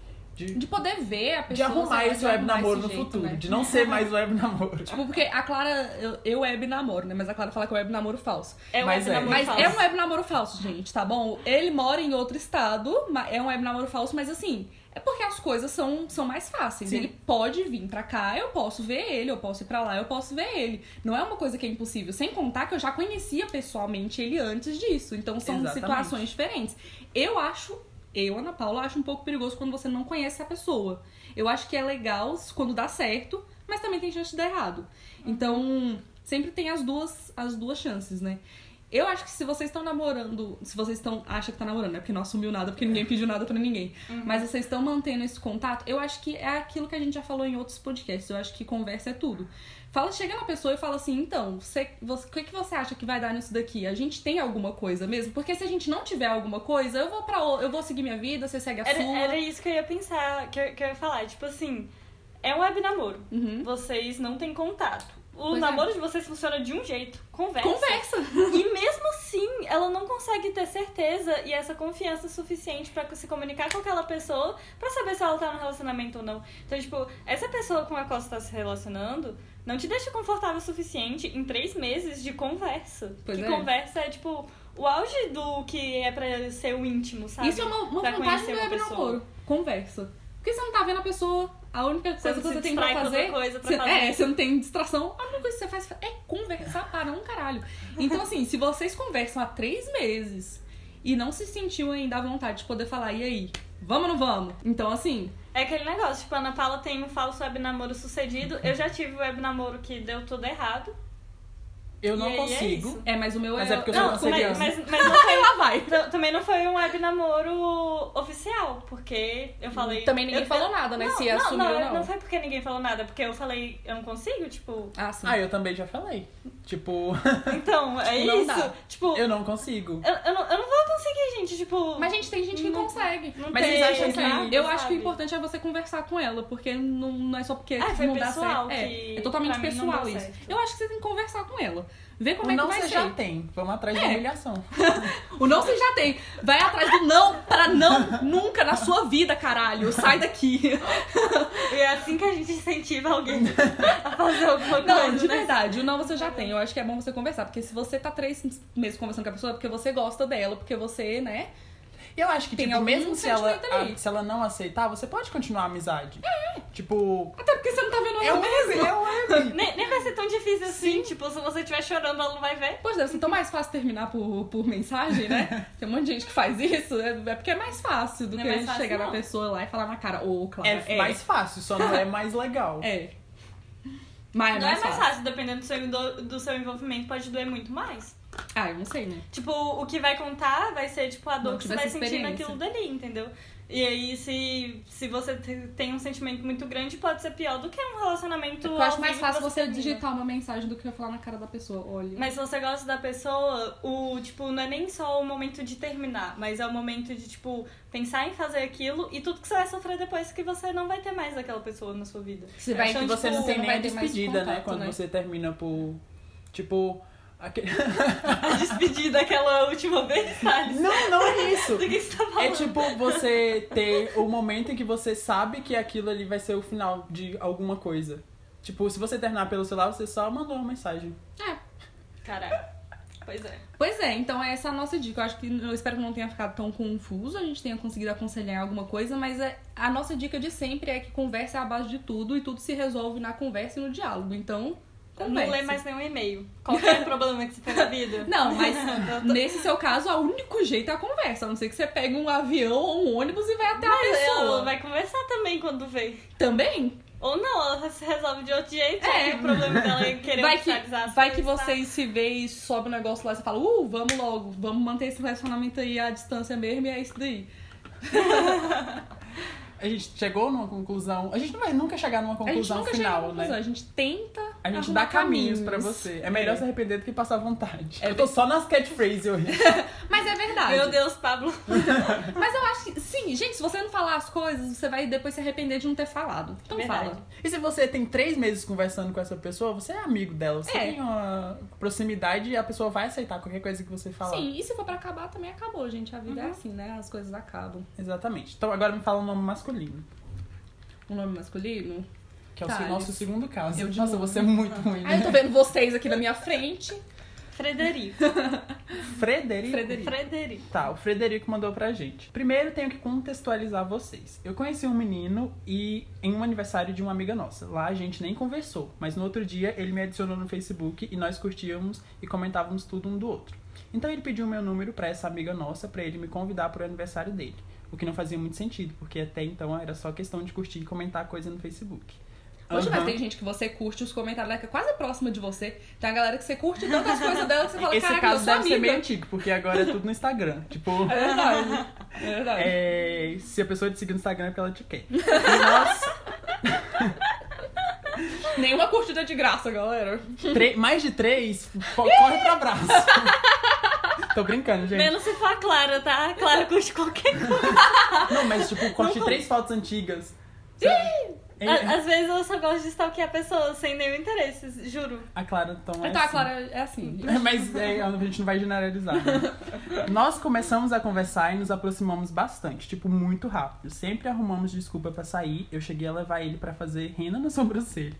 de, De poder ver a de pessoa. arrumar sei lá, esse de web arrumar namoro esse no jeito, futuro. né? De não ser mais web namoro. Tipo, porque a Clara, eu, eu web namoro, né? Mas a Clara fala que é web namoro falso. É um Mas web é. namoro Mas falso. é um web namoro falso, gente, tá bom? Ele mora em outro estado, é um web namoro falso, mas assim, é porque as coisas são, são mais fáceis. Sim. Ele pode vir pra cá, eu posso ver ele, eu posso ir pra lá, eu posso ver ele. Não é uma coisa que é impossível. Sem contar que eu já conhecia pessoalmente ele antes disso. Então são Exatamente. situações diferentes. Eu acho, eu, Ana Paula, acho um pouco perigoso quando você não conhece a pessoa. Eu acho que é legal quando dá certo, mas também tem chance de dar errado. Então, sempre tem as duas, as duas chances, né? Eu acho que se vocês estão namorando, se vocês estão, acha que tá namorando, é porque não assumiu nada, porque ninguém pediu nada pra ninguém. Mas vocês estão mantendo esse contato, eu acho que é aquilo que a gente já falou em outros podcasts. Eu acho que conversa é tudo. Fala, chega na pessoa e fala assim, então, você, você, o que, que você acha que vai dar nisso daqui? A gente tem alguma coisa mesmo? Porque se a gente não tiver alguma coisa, eu vou para eu vou seguir minha vida, você segue a Era, sua. era isso que eu ia pensar, que eu, que eu ia falar. Tipo assim, é um web namoro. Uhum. Vocês não têm contato. O Pois é. namoro de vocês funciona de um jeito. Conversa. Conversa. E mesmo assim, ela não consegue ter certeza e essa confiança suficiente pra se comunicar com aquela pessoa pra saber se ela tá no relacionamento ou não. Então, tipo, essa pessoa com a qual você tá se relacionando não te deixa confortável o suficiente em três meses de conversa. Pois que é. conversa é, tipo, o auge do que é pra ser o íntimo, sabe? Isso é uma, uma Pra vantagem do web namoro. Conversa. Porque você não tá vendo a pessoa, a única Você coisa que se você tem pra fazer. coisa pra você- fazer. É, você não tem distração. A única coisa que você faz é conversar para um caralho. Então, assim, se vocês conversam há três meses e não se sentiu ainda à vontade de poder falar, e aí? Vamos ou não vamos? Então, assim, É aquele negócio, tipo, a Ana Paula tem um falso web namoro sucedido. Eu já tive web namoro que deu tudo errado. Eu não é consigo. isso. é, mas o meu Mas é. é porque eu sou Não, canceriana. mas, mas, mas não foi. Lá vai. Também não foi um web namoro oficial, porque eu falei. Também ninguém eu- falou nada, né? Não, se não, assumiu não, ou não. não foi porque ninguém falou nada, porque eu falei, eu não consigo, tipo. Ah, sim. Ah, eu também já falei. Tipo, Então, é Não isso. dá. Tipo, eu, eu não consigo. eu, não, eu não vou conseguir, gente, tipo. Mas, gente, tem gente que Não- consegue. não mas tem vocês acham que- nada, Eu acho que o sabe? importante é você conversar com ela, porque não, não é só porque Ah, foi não dá pessoal certo. que É, é totalmente pessoal isso. certo. Eu acho que você tem que conversar com ela. Ver como o é que não vai você ser. já tem. Vamos atrás de É. humilhação. O não você já tem. Vai atrás do não pra não nunca na sua vida, caralho. Sai daqui. E é assim que a gente incentiva alguém a fazer alguma Não, coisa. de né? verdade, o não você já tem. Eu acho que é bom você conversar. Porque se você tá três meses conversando com a pessoa, é porque você gosta dela, porque você, né? Eu acho que, Tem tipo, mesmo se ela, a- se ela não aceitar, você pode continuar a amizade. Tipo, Até porque você não tá vendo é ela o web, mesmo. é web. Nem, nem vai ser tão difícil assim, tipo, se você estiver chorando, ela não vai ver. Pois deve ser tão mais fácil terminar por, por mensagem, né? Tem um monte de gente que faz isso. É, é porque é mais fácil do Não é que mais fácil, chegar na não. pessoa lá e falar na cara, ô, Clara. É, mais fácil, só não é mais legal. É. Mas é não é mais fácil. fácil, dependendo do seu, do, do seu envolvimento, pode doer muito mais. Ah, eu não sei, né? Tipo, o que vai contar vai ser, tipo, a dor Não que você tive vai sentir naquilo dali, entendeu? E aí, se, se você te- tem um sentimento muito grande, pode ser pior do que um relacionamento. Eu acho mais fácil você termina. digitar uma mensagem do que falar na cara da pessoa. Olha. Mas se você gosta da pessoa, o, tipo, não é nem só o momento de terminar, mas é o momento de, tipo, pensar em fazer aquilo e tudo que você vai sofrer depois que você não vai ter mais aquela pessoa na sua vida. Você Eu acho que você não tipo, tem não nem vai ter mais despedida, né? Quando né? você termina por. Tipo. Aquele- A despedida daquela última vez, sabe? Não, não é isso. Do que você tá falando? É tipo você ter o momento em que você sabe que aquilo ali vai ser o final de alguma coisa. Tipo, se você terminar pelo celular, você só mandou uma mensagem. É. Caralho. Pois é. Pois é, então essa é a nossa dica. Eu acho que eu espero que não tenha ficado tão confuso, a gente tenha conseguido aconselhar alguma coisa, mas é, a nossa dica de sempre é que conversa é a base de tudo e tudo se resolve na conversa e no diálogo. Então, Não conversa. lê mais nenhum e-mail. Qual que é o problema que você tem na vida? Não, mas nesse seu caso, o único jeito é a conversa. A não ser que você pegue um avião ou um ônibus e vai até a Mas pessoa. ela vai conversar também quando vê. Também? Ou não, ela se resolve de outro jeito, É. é. o problema dela é querer Vai que, vai que tá? vocês se vê e sobe um negócio lá e você fala, uh, vamos logo, vamos manter esse relacionamento aí à distância mesmo e é isso daí. A gente chegou numa conclusão. A gente não vai nunca chegar numa a gente conclusão final, né? a gente tenta A gente dá caminhos caminhos. pra você. É melhor É. se arrepender do que passar vontade. É eu tô só nas catchphrases hoje. Mas é verdade. Meu Deus, Pablo. Mas eu acho que, sim, gente, se você não falar as coisas, você vai depois se arrepender de não ter falado. Então Verdade. fala. E se você tem três meses conversando com essa pessoa, você é amigo dela. Você É. tem uma proximidade e a pessoa vai aceitar qualquer coisa que você falar. Sim, e se for pra acabar, também acabou, gente. A vida é assim, né? As coisas acabam. Exatamente. Então agora me fala um nome masculino. Um nome masculino? Que é o Thales. nosso segundo caso. Eu Nossa, você é muito ruim. Aí eu tô vendo vocês aqui na minha frente. Frederico. Frederico. Frederico. Frederico. Tá, o Frederico mandou pra gente. Primeiro tenho que contextualizar vocês. Eu conheci um menino e em um aniversário de uma amiga nossa. Lá a gente nem conversou, mas no outro dia ele me adicionou no Facebook e nós curtíamos e comentávamos tudo um do outro. Então ele pediu meu número pra essa amiga nossa pra ele me convidar pro aniversário dele. O que não fazia muito sentido, porque até então era só questão de curtir e comentar coisa no Facebook. Poxa, mas Aham. tem gente que você curte os comentários dela que é quase próxima de você. Tem a galera que você curte tantas coisas dela que você fala, Esse caraca, caso deve ser amiga. meio antigo, porque agora é tudo no Instagram. Tipo, É verdade. É verdade. É, se a pessoa te seguir no Instagram é porque ela te quer. Nossa, Nenhuma curtida de graça, galera. tre- mais de três, co- corre pro abraço. Tô brincando, gente. Menos se for a Clara, tá? A Clara curte qualquer coisa. Não, mas tipo, curte três fotos antigas. É, À- Às vezes eu só gosto de stalkear pessoas sem nenhum interesse, juro. a Clara, então é Então, a assim. Clara é assim. Mas é, a gente não vai generalizar. né? Nós começamos a conversar e nos aproximamos bastante, tipo, muito rápido. Sempre arrumamos desculpa pra sair. Eu cheguei a levar ele pra fazer rena na sobrancelha.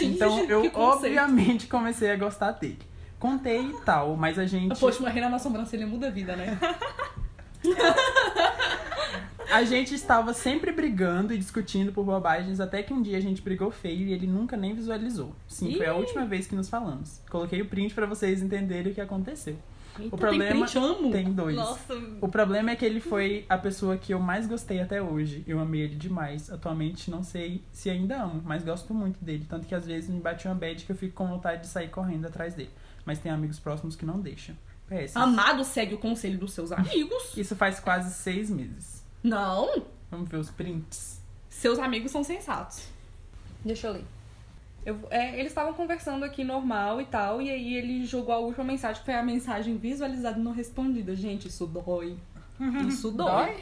então eu obviamente comecei a gostar dele. Contei e tal, mas a gente. Poxa, uma rena na sobrancelha muda a vida, né? A gente estava sempre brigando e discutindo por bobagens, até que um dia a gente brigou feio e ele nunca nem visualizou. Sim, foi a Ih. última vez que nos falamos. Coloquei o print pra vocês entenderem o que aconteceu. Eita, o problema tem print, amo. tem dois. Nossa, O problema é que ele foi a pessoa que eu mais gostei até hoje. Eu amei ele demais. Atualmente não sei se ainda amo, mas gosto muito dele. Tanto que às vezes me bate uma bad que eu fico com vontade de sair correndo atrás dele. Mas tem amigos próximos que não deixam. PS. Amado segue o conselho dos seus amigos. Isso faz quase seis meses. Não, Vamos ver os prints. seus amigos são sensatos. Deixa eu ler. Eu- é, eles estavam conversando aqui normal e tal, e aí ele jogou a última mensagem, que foi a mensagem visualizada e não respondida. Gente, isso dói. Isso dói.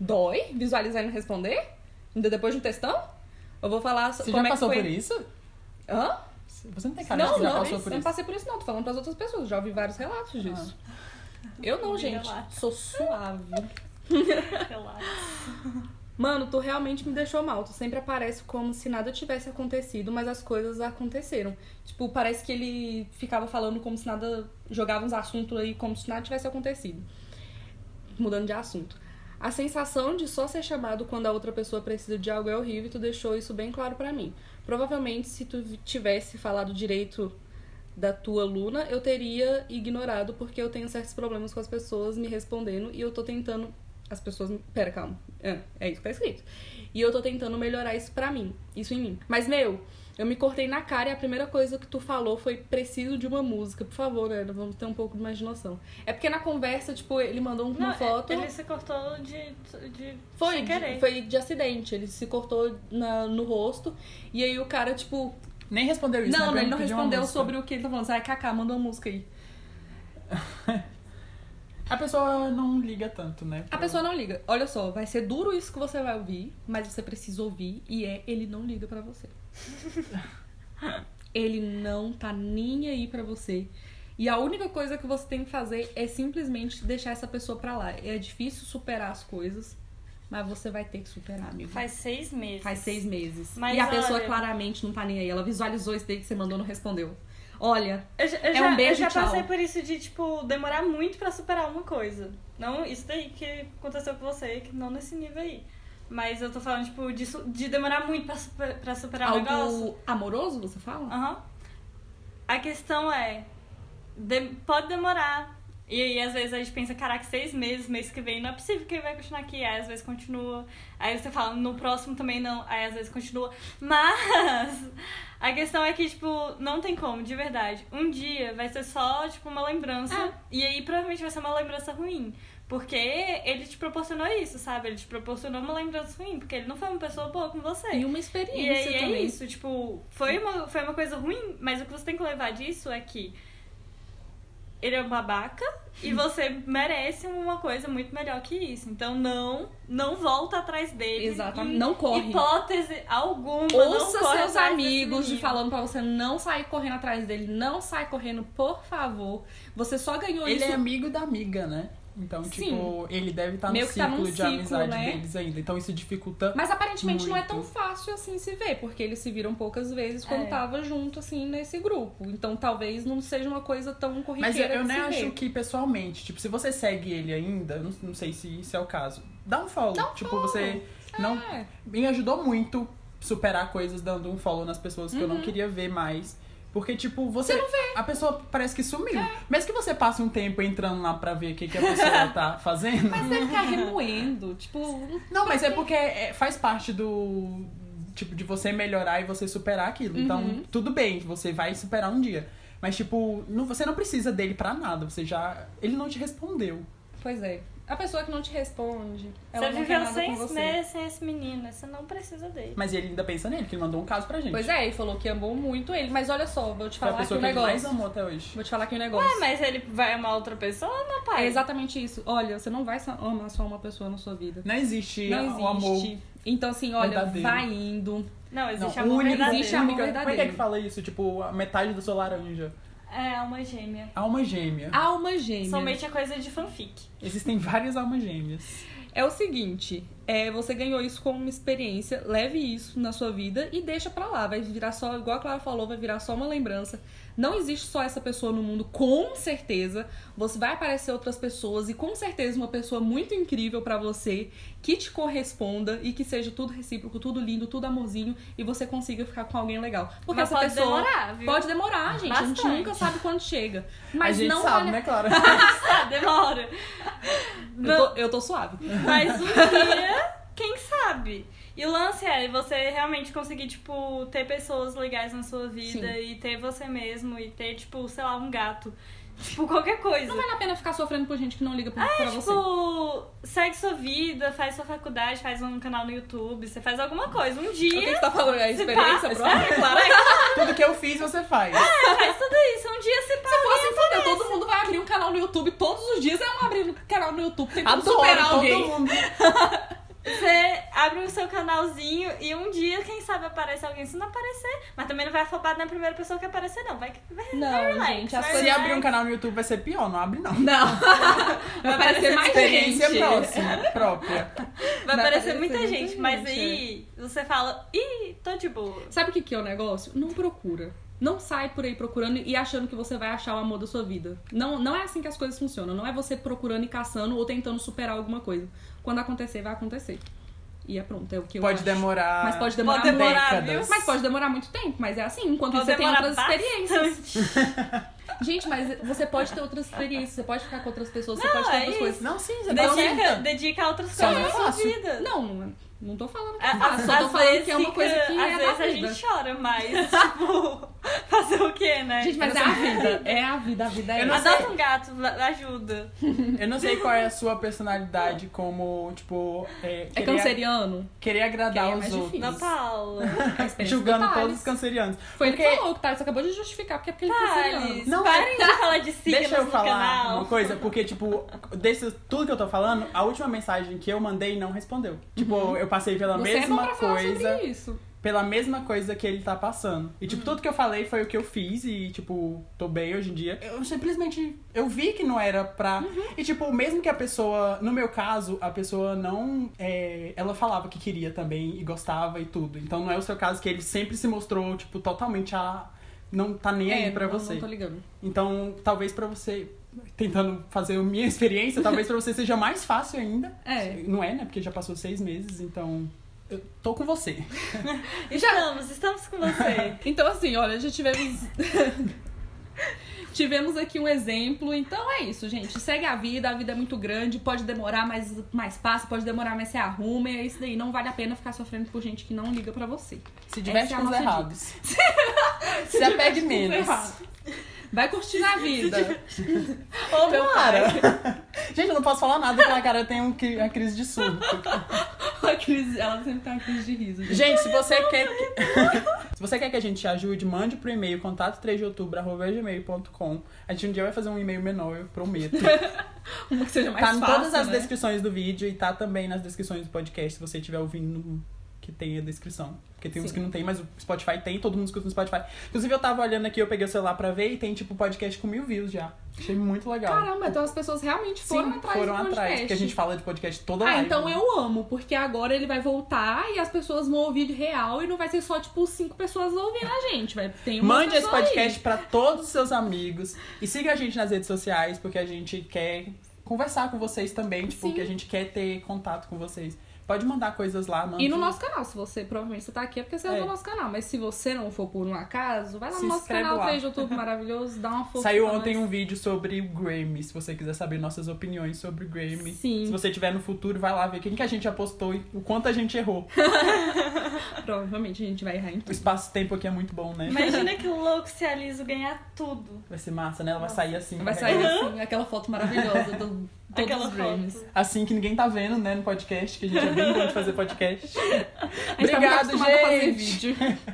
Dói? Visualizar e não responder? Ainda depois de um textão? Eu vou falar Você como já é que passou foi. por isso? Hã? Você não tem cara de Não, que já não, passou eu por não isso. passei por isso não, tô falando pras outras pessoas, já ouvi vários relatos disso. Eu não, gente, Relatos. sou suave. relaxa. Mano, tu realmente me deixou mal. Tu sempre aparece como se nada tivesse acontecido, mas as coisas aconteceram. Tipo, parece que ele ficava falando como se nada. jogava uns assuntos aí como se nada tivesse acontecido. Mudando de assunto. A sensação de só ser chamado quando a outra pessoa precisa de algo é horrível e tu deixou isso bem claro pra mim. Provavelmente, se tu tivesse falado direito da tua Luna, eu teria ignorado porque eu tenho certos problemas com as pessoas me respondendo e eu tô tentando. As pessoas. Pera, calma. É, é isso que tá escrito. E eu tô tentando melhorar isso pra mim. Isso em mim. Mas, meu, eu me cortei na cara e a primeira coisa que tu falou foi preciso de uma música. Por favor, né? Vamos ter um pouco de imaginação. É porque na conversa, tipo, ele mandou uma Não, foto. ele se cortou de, de Foi, sem de, querer. foi de acidente. Ele se cortou na- no rosto. E aí o cara, tipo. Nem respondeu isso, não, né? ele não respondeu sobre o que ele tá falando. Sai, Kaká, manda uma música aí. A pessoa não liga tanto, né? A pessoa não liga. Olha só, vai ser duro isso que você vai ouvir, mas você precisa ouvir e é ele não liga pra você. ele não tá nem aí pra você. E a única coisa que você tem que fazer é simplesmente deixar essa pessoa pra lá. É difícil superar as coisas, mas você vai ter que superar, amigo. Faz seis meses. Faz seis meses. Mas e a pessoa olha- claramente não tá nem aí. Ela visualizou isso daí que você mandou não respondeu. Olha, Eu, já- eu É já, um beijo eu já tchau. passei por isso de, tipo, demorar muito pra superar uma coisa. Não isso daí que aconteceu com você, que não nesse nível aí. Mas eu tô falando, tipo, de, de demorar muito pra, super- pra superar um negócio. algo amoroso, você fala? Aham. A questão é, de- pode demorar. E aí, às vezes, a gente pensa, caraca, seis meses, mês que vem, não é possível que ele vai continuar aqui. Aí, às vezes, continua. Aí você fala, no próximo também não. Aí, às vezes, continua. Mas, a questão é que, tipo, não tem como, de verdade. Um dia vai ser só, tipo, uma lembrança. É. E aí, provavelmente, vai ser uma lembrança ruim. Porque ele te proporcionou isso, sabe? Ele te proporcionou uma lembrança ruim, porque ele não foi uma pessoa boa com você. E uma E experiência aí é também. isso, tipo, foi uma, foi uma coisa ruim, mas o que você tem que levar disso é que ele é um babaca e você merece uma coisa muito melhor que isso. Então não, não volta atrás dele. Exatamente, não corre. Hipótese alguma, não Ouça corre seus amigos de falando pra você não sair correndo atrás dele. Não sai correndo, por favor. Você só ganhou Ele isso. é amigo da amiga, né? Então, Sim. tipo, ele deve estar no Meio tá ciclo num de ciclo, amizade né? deles ainda. Então isso dificulta. Mas aparentemente não é Muito. tão fácil assim se ver, porque eles se viram poucas vezes quando É. tava junto, assim, nesse grupo. Então talvez não seja uma coisa tão Mas eu, corriqueira eu de nem se acho ver. que pessoalmente, tipo, se você segue ele ainda, não, não sei se isso é o caso, dá um follow. tipo, você não. É. Me ajudou muito superar coisas dando um follow nas pessoas que eu não Uhum. queria ver mais. Porque, tipo, você. A pessoa parece que sumiu. Mesmo que você passe um tempo entrando lá pra ver o que, que a pessoa tá fazendo. Mas deve ficar remoendo, tipo... Não, mas é porque é- faz parte do. Tipo, de você melhorar e você superar aquilo. Então, Uhum. tudo bem, você vai superar um dia. Mas, tipo, não, você não precisa dele pra nada. Você já. Ele não te respondeu. Pois é. A pessoa que não te responde, ela Você não viveu sem, com você. né, sem esse menino, você não precisa dele. Mas ele ainda pensa nele, que ele mandou um caso pra gente. Pois é, ele falou que amou muito ele. Mas olha só, vou te Foi a falar aqui pessoa um que ele mais negócio. amou até hoje. Vou te falar aqui um negócio. É, mas ele vai amar outra pessoa, meu pai? É exatamente isso. Olha, você não vai só- amar só uma pessoa na sua vida. Não existe, Não existe. o amor. Então, assim, olha, verdadeiro. vai indo. Não, existe não, amor única, verdadeiro. Existe amor única- Como é que é verdadeiro. que fala isso? Tipo, a metade da sua laranja. É, alma gêmea. Alma gêmea. Alma gêmea. Somente é coisa de fanfic. Existem várias almas gêmeas. É o seguinte, é, você ganhou isso como uma experiência, leve isso na sua vida e deixa pra lá. Vai virar só, igual a Clara falou, vai virar só uma lembrança. Não existe só essa pessoa no mundo, com certeza. Você vai aparecer outras pessoas e com certeza uma pessoa muito incrível pra você, que te corresponda e que seja tudo recíproco, tudo lindo, tudo amorzinho e você consiga ficar com alguém legal. Porque Mas essa pode pessoa demorar, viu? pode demorar, gente. A gente Bastante. nunca sabe quando chega. Mas a gente não sabe, vale... né, Clara? Demora. eu, tô, eu tô suave. Mas um dia, quem sabe? E o lance é você realmente conseguir, tipo, ter pessoas legais na sua vida Sim. e ter você mesmo e ter, tipo, sei lá, um gato. Tipo, qualquer coisa. Não vale a pena ficar sofrendo por gente que não liga pra, pra você. Tipo, segue sua vida, faz sua faculdade, faz um canal no YouTube, você faz alguma coisa. Um O que dia, você tá falando? É a experiência passa. própria, Clara? Tudo que eu fiz, você faz. faz tudo isso. Um dia você Se fosse foder, todo mundo vai abrir um canal no YouTube todos os dias. É um abrir um canal no YouTube. Tem Adoro superar todo alguém. mundo. Você abre o seu canalzinho e um dia, quem sabe, aparece alguém. Se não aparecer, mas também não vai afobar na primeira pessoa que aparecer, não. Vai, vai, vai Não, relax, gente, as vai Se coisas- abrir um canal no YouTube vai ser pior, não abre não. Não. Vai aparecer mais Experiência gente. próxima, própria. Vai Vai aparecer aparecer muita muita gente, gente, mas aí você fala, ih, tô de boa. Sabe o que, que é o negócio? Não procura. Não sai por aí procurando e achando que você vai achar o amor da sua vida. Não, não é assim que as coisas funcionam. Não é você procurando e caçando ou tentando superar alguma coisa. Quando acontecer, vai acontecer. E é pronto, é o que eu Pode acho. demorar. Mas pode demorar Pode demorar, muito. décadas. Mas pode demorar muito tempo, mas é assim, enquanto Pode você tem outras experiências. bastante. Gente, mas você pode ter outras experiências, você pode ficar com outras pessoas, você Não, pode ter é outras isso. coisas. Não, sim, você Dedica, dedica a outras Só coisas na é sua vida. Não, não, tô falando que é fácil, às- só tô falando que é uma coisa que Às é vezes a gente chora, mas, tipo, fazer o quê, né? Gente, mas é a vida, é a vida, a vida é essa. Adota um gato, ajuda. Eu não sei qual é a sua personalidade como, tipo, é, É querer, canceriano? querer agradar Que é os mais outros. difícil. Na Paula. É Julgando todos os cancerianos. Foi ele Porque- que falou, o Thales acabou de justificar porque é porque ele é canceriano. Não, parem de falar de signos Deixa eu no falar canal. uma coisa, porque, tipo, desse, tudo que eu tô falando, a última mensagem que eu mandei não respondeu. Tipo, eu passei pela Você é mesma falar coisa. Pela mesma coisa que ele tá passando. E, Hum. tipo, tudo que eu falei foi o que eu fiz e, tipo, tô bem hoje em dia. Eu simplesmente. Eu vi que não era pra. Uhum. E, tipo, mesmo que a pessoa. No meu caso, a pessoa não. é, ela falava que queria também e gostava e tudo. Então não é o seu caso que ele sempre se mostrou, tipo, totalmente a. Não tá nem aí é, pra não, você. Não tô ligando. Então, talvez pra você, tentando fazer a minha experiência, talvez pra você seja mais fácil ainda. É. Não é, né? Porque já passou seis meses, então. Eu tô com você. Estamos, estamos com você. Então, assim, olha, já tivemos. Tivemos aqui um exemplo, então é isso, gente. Segue a vida, a vida é muito grande, pode demorar, mas mais passa, pode demorar, mas você arruma, e é isso daí. Não vale a pena ficar sofrendo por gente que não liga pra você. Se diverte Essa é com os errados. Se apegue Tudo menos. Vai curtir a vida. Ou Meu não. cara. Gente, eu não posso falar nada porque a cara tem um, uma crise de surto. A crise, ela sempre tem uma crise de riso. gente. Gente, se você quer que... se você quer que a gente te ajude, mande pro e-mail contato 3 de outubro gmail.com. A gente um dia vai fazer um e-mail menor, eu prometo. Uma que seja mais tá em fácil, todas as né? descrições do vídeo e tá também nas descrições do podcast, se você estiver ouvindo que tem a descrição. Porque tem uns Sim. que não tem, mas o Spotify tem, todo mundo escuta no Spotify. Inclusive, eu tava olhando aqui, eu peguei o celular pra ver e tem, tipo, podcast com mil views já. Achei muito legal. Caramba, então as pessoas realmente foram Sim, atrás foram do podcast. atrás, porque a gente fala de podcast toda Ah, live. então né? eu amo, porque agora ele vai voltar e as pessoas vão ouvir de real e não vai ser só, tipo, cinco pessoas ouvindo a gente. Vai ter uma Mande esse podcast aí. pra todos os seus amigos e siga a gente nas redes sociais, porque a gente quer conversar com vocês também, tipo, Sim. que a gente quer ter contato com vocês. Pode mandar coisas lá, manda. E no nosso canal, se você, provavelmente você tá aqui é porque você é É. do nosso canal, mas se você não for por um acaso, vai lá Se no nosso canal lá. 3 de outubro maravilhoso, dá uma força Saiu ontem nós. um vídeo sobre o Grammy, se você quiser saber nossas opiniões sobre o Grammy. Sim. Se você tiver no futuro, vai lá ver quem que a gente apostou e o quanto a gente errou. Provavelmente a gente vai errar em O tudo. espaço-tempo aqui é muito bom, né? Imagina que louco se a Liso ganhar tudo. Vai ser massa, né? Ela vai sair assim. Vai sair assim, aquela foto maravilhosa do todos Aquela os Grammys. foto. Assim que ninguém tá vendo, né, no podcast, que a gente é bem bom de fazer podcast. Gente tá Obrigado, acostumado a fazer gente. vídeo.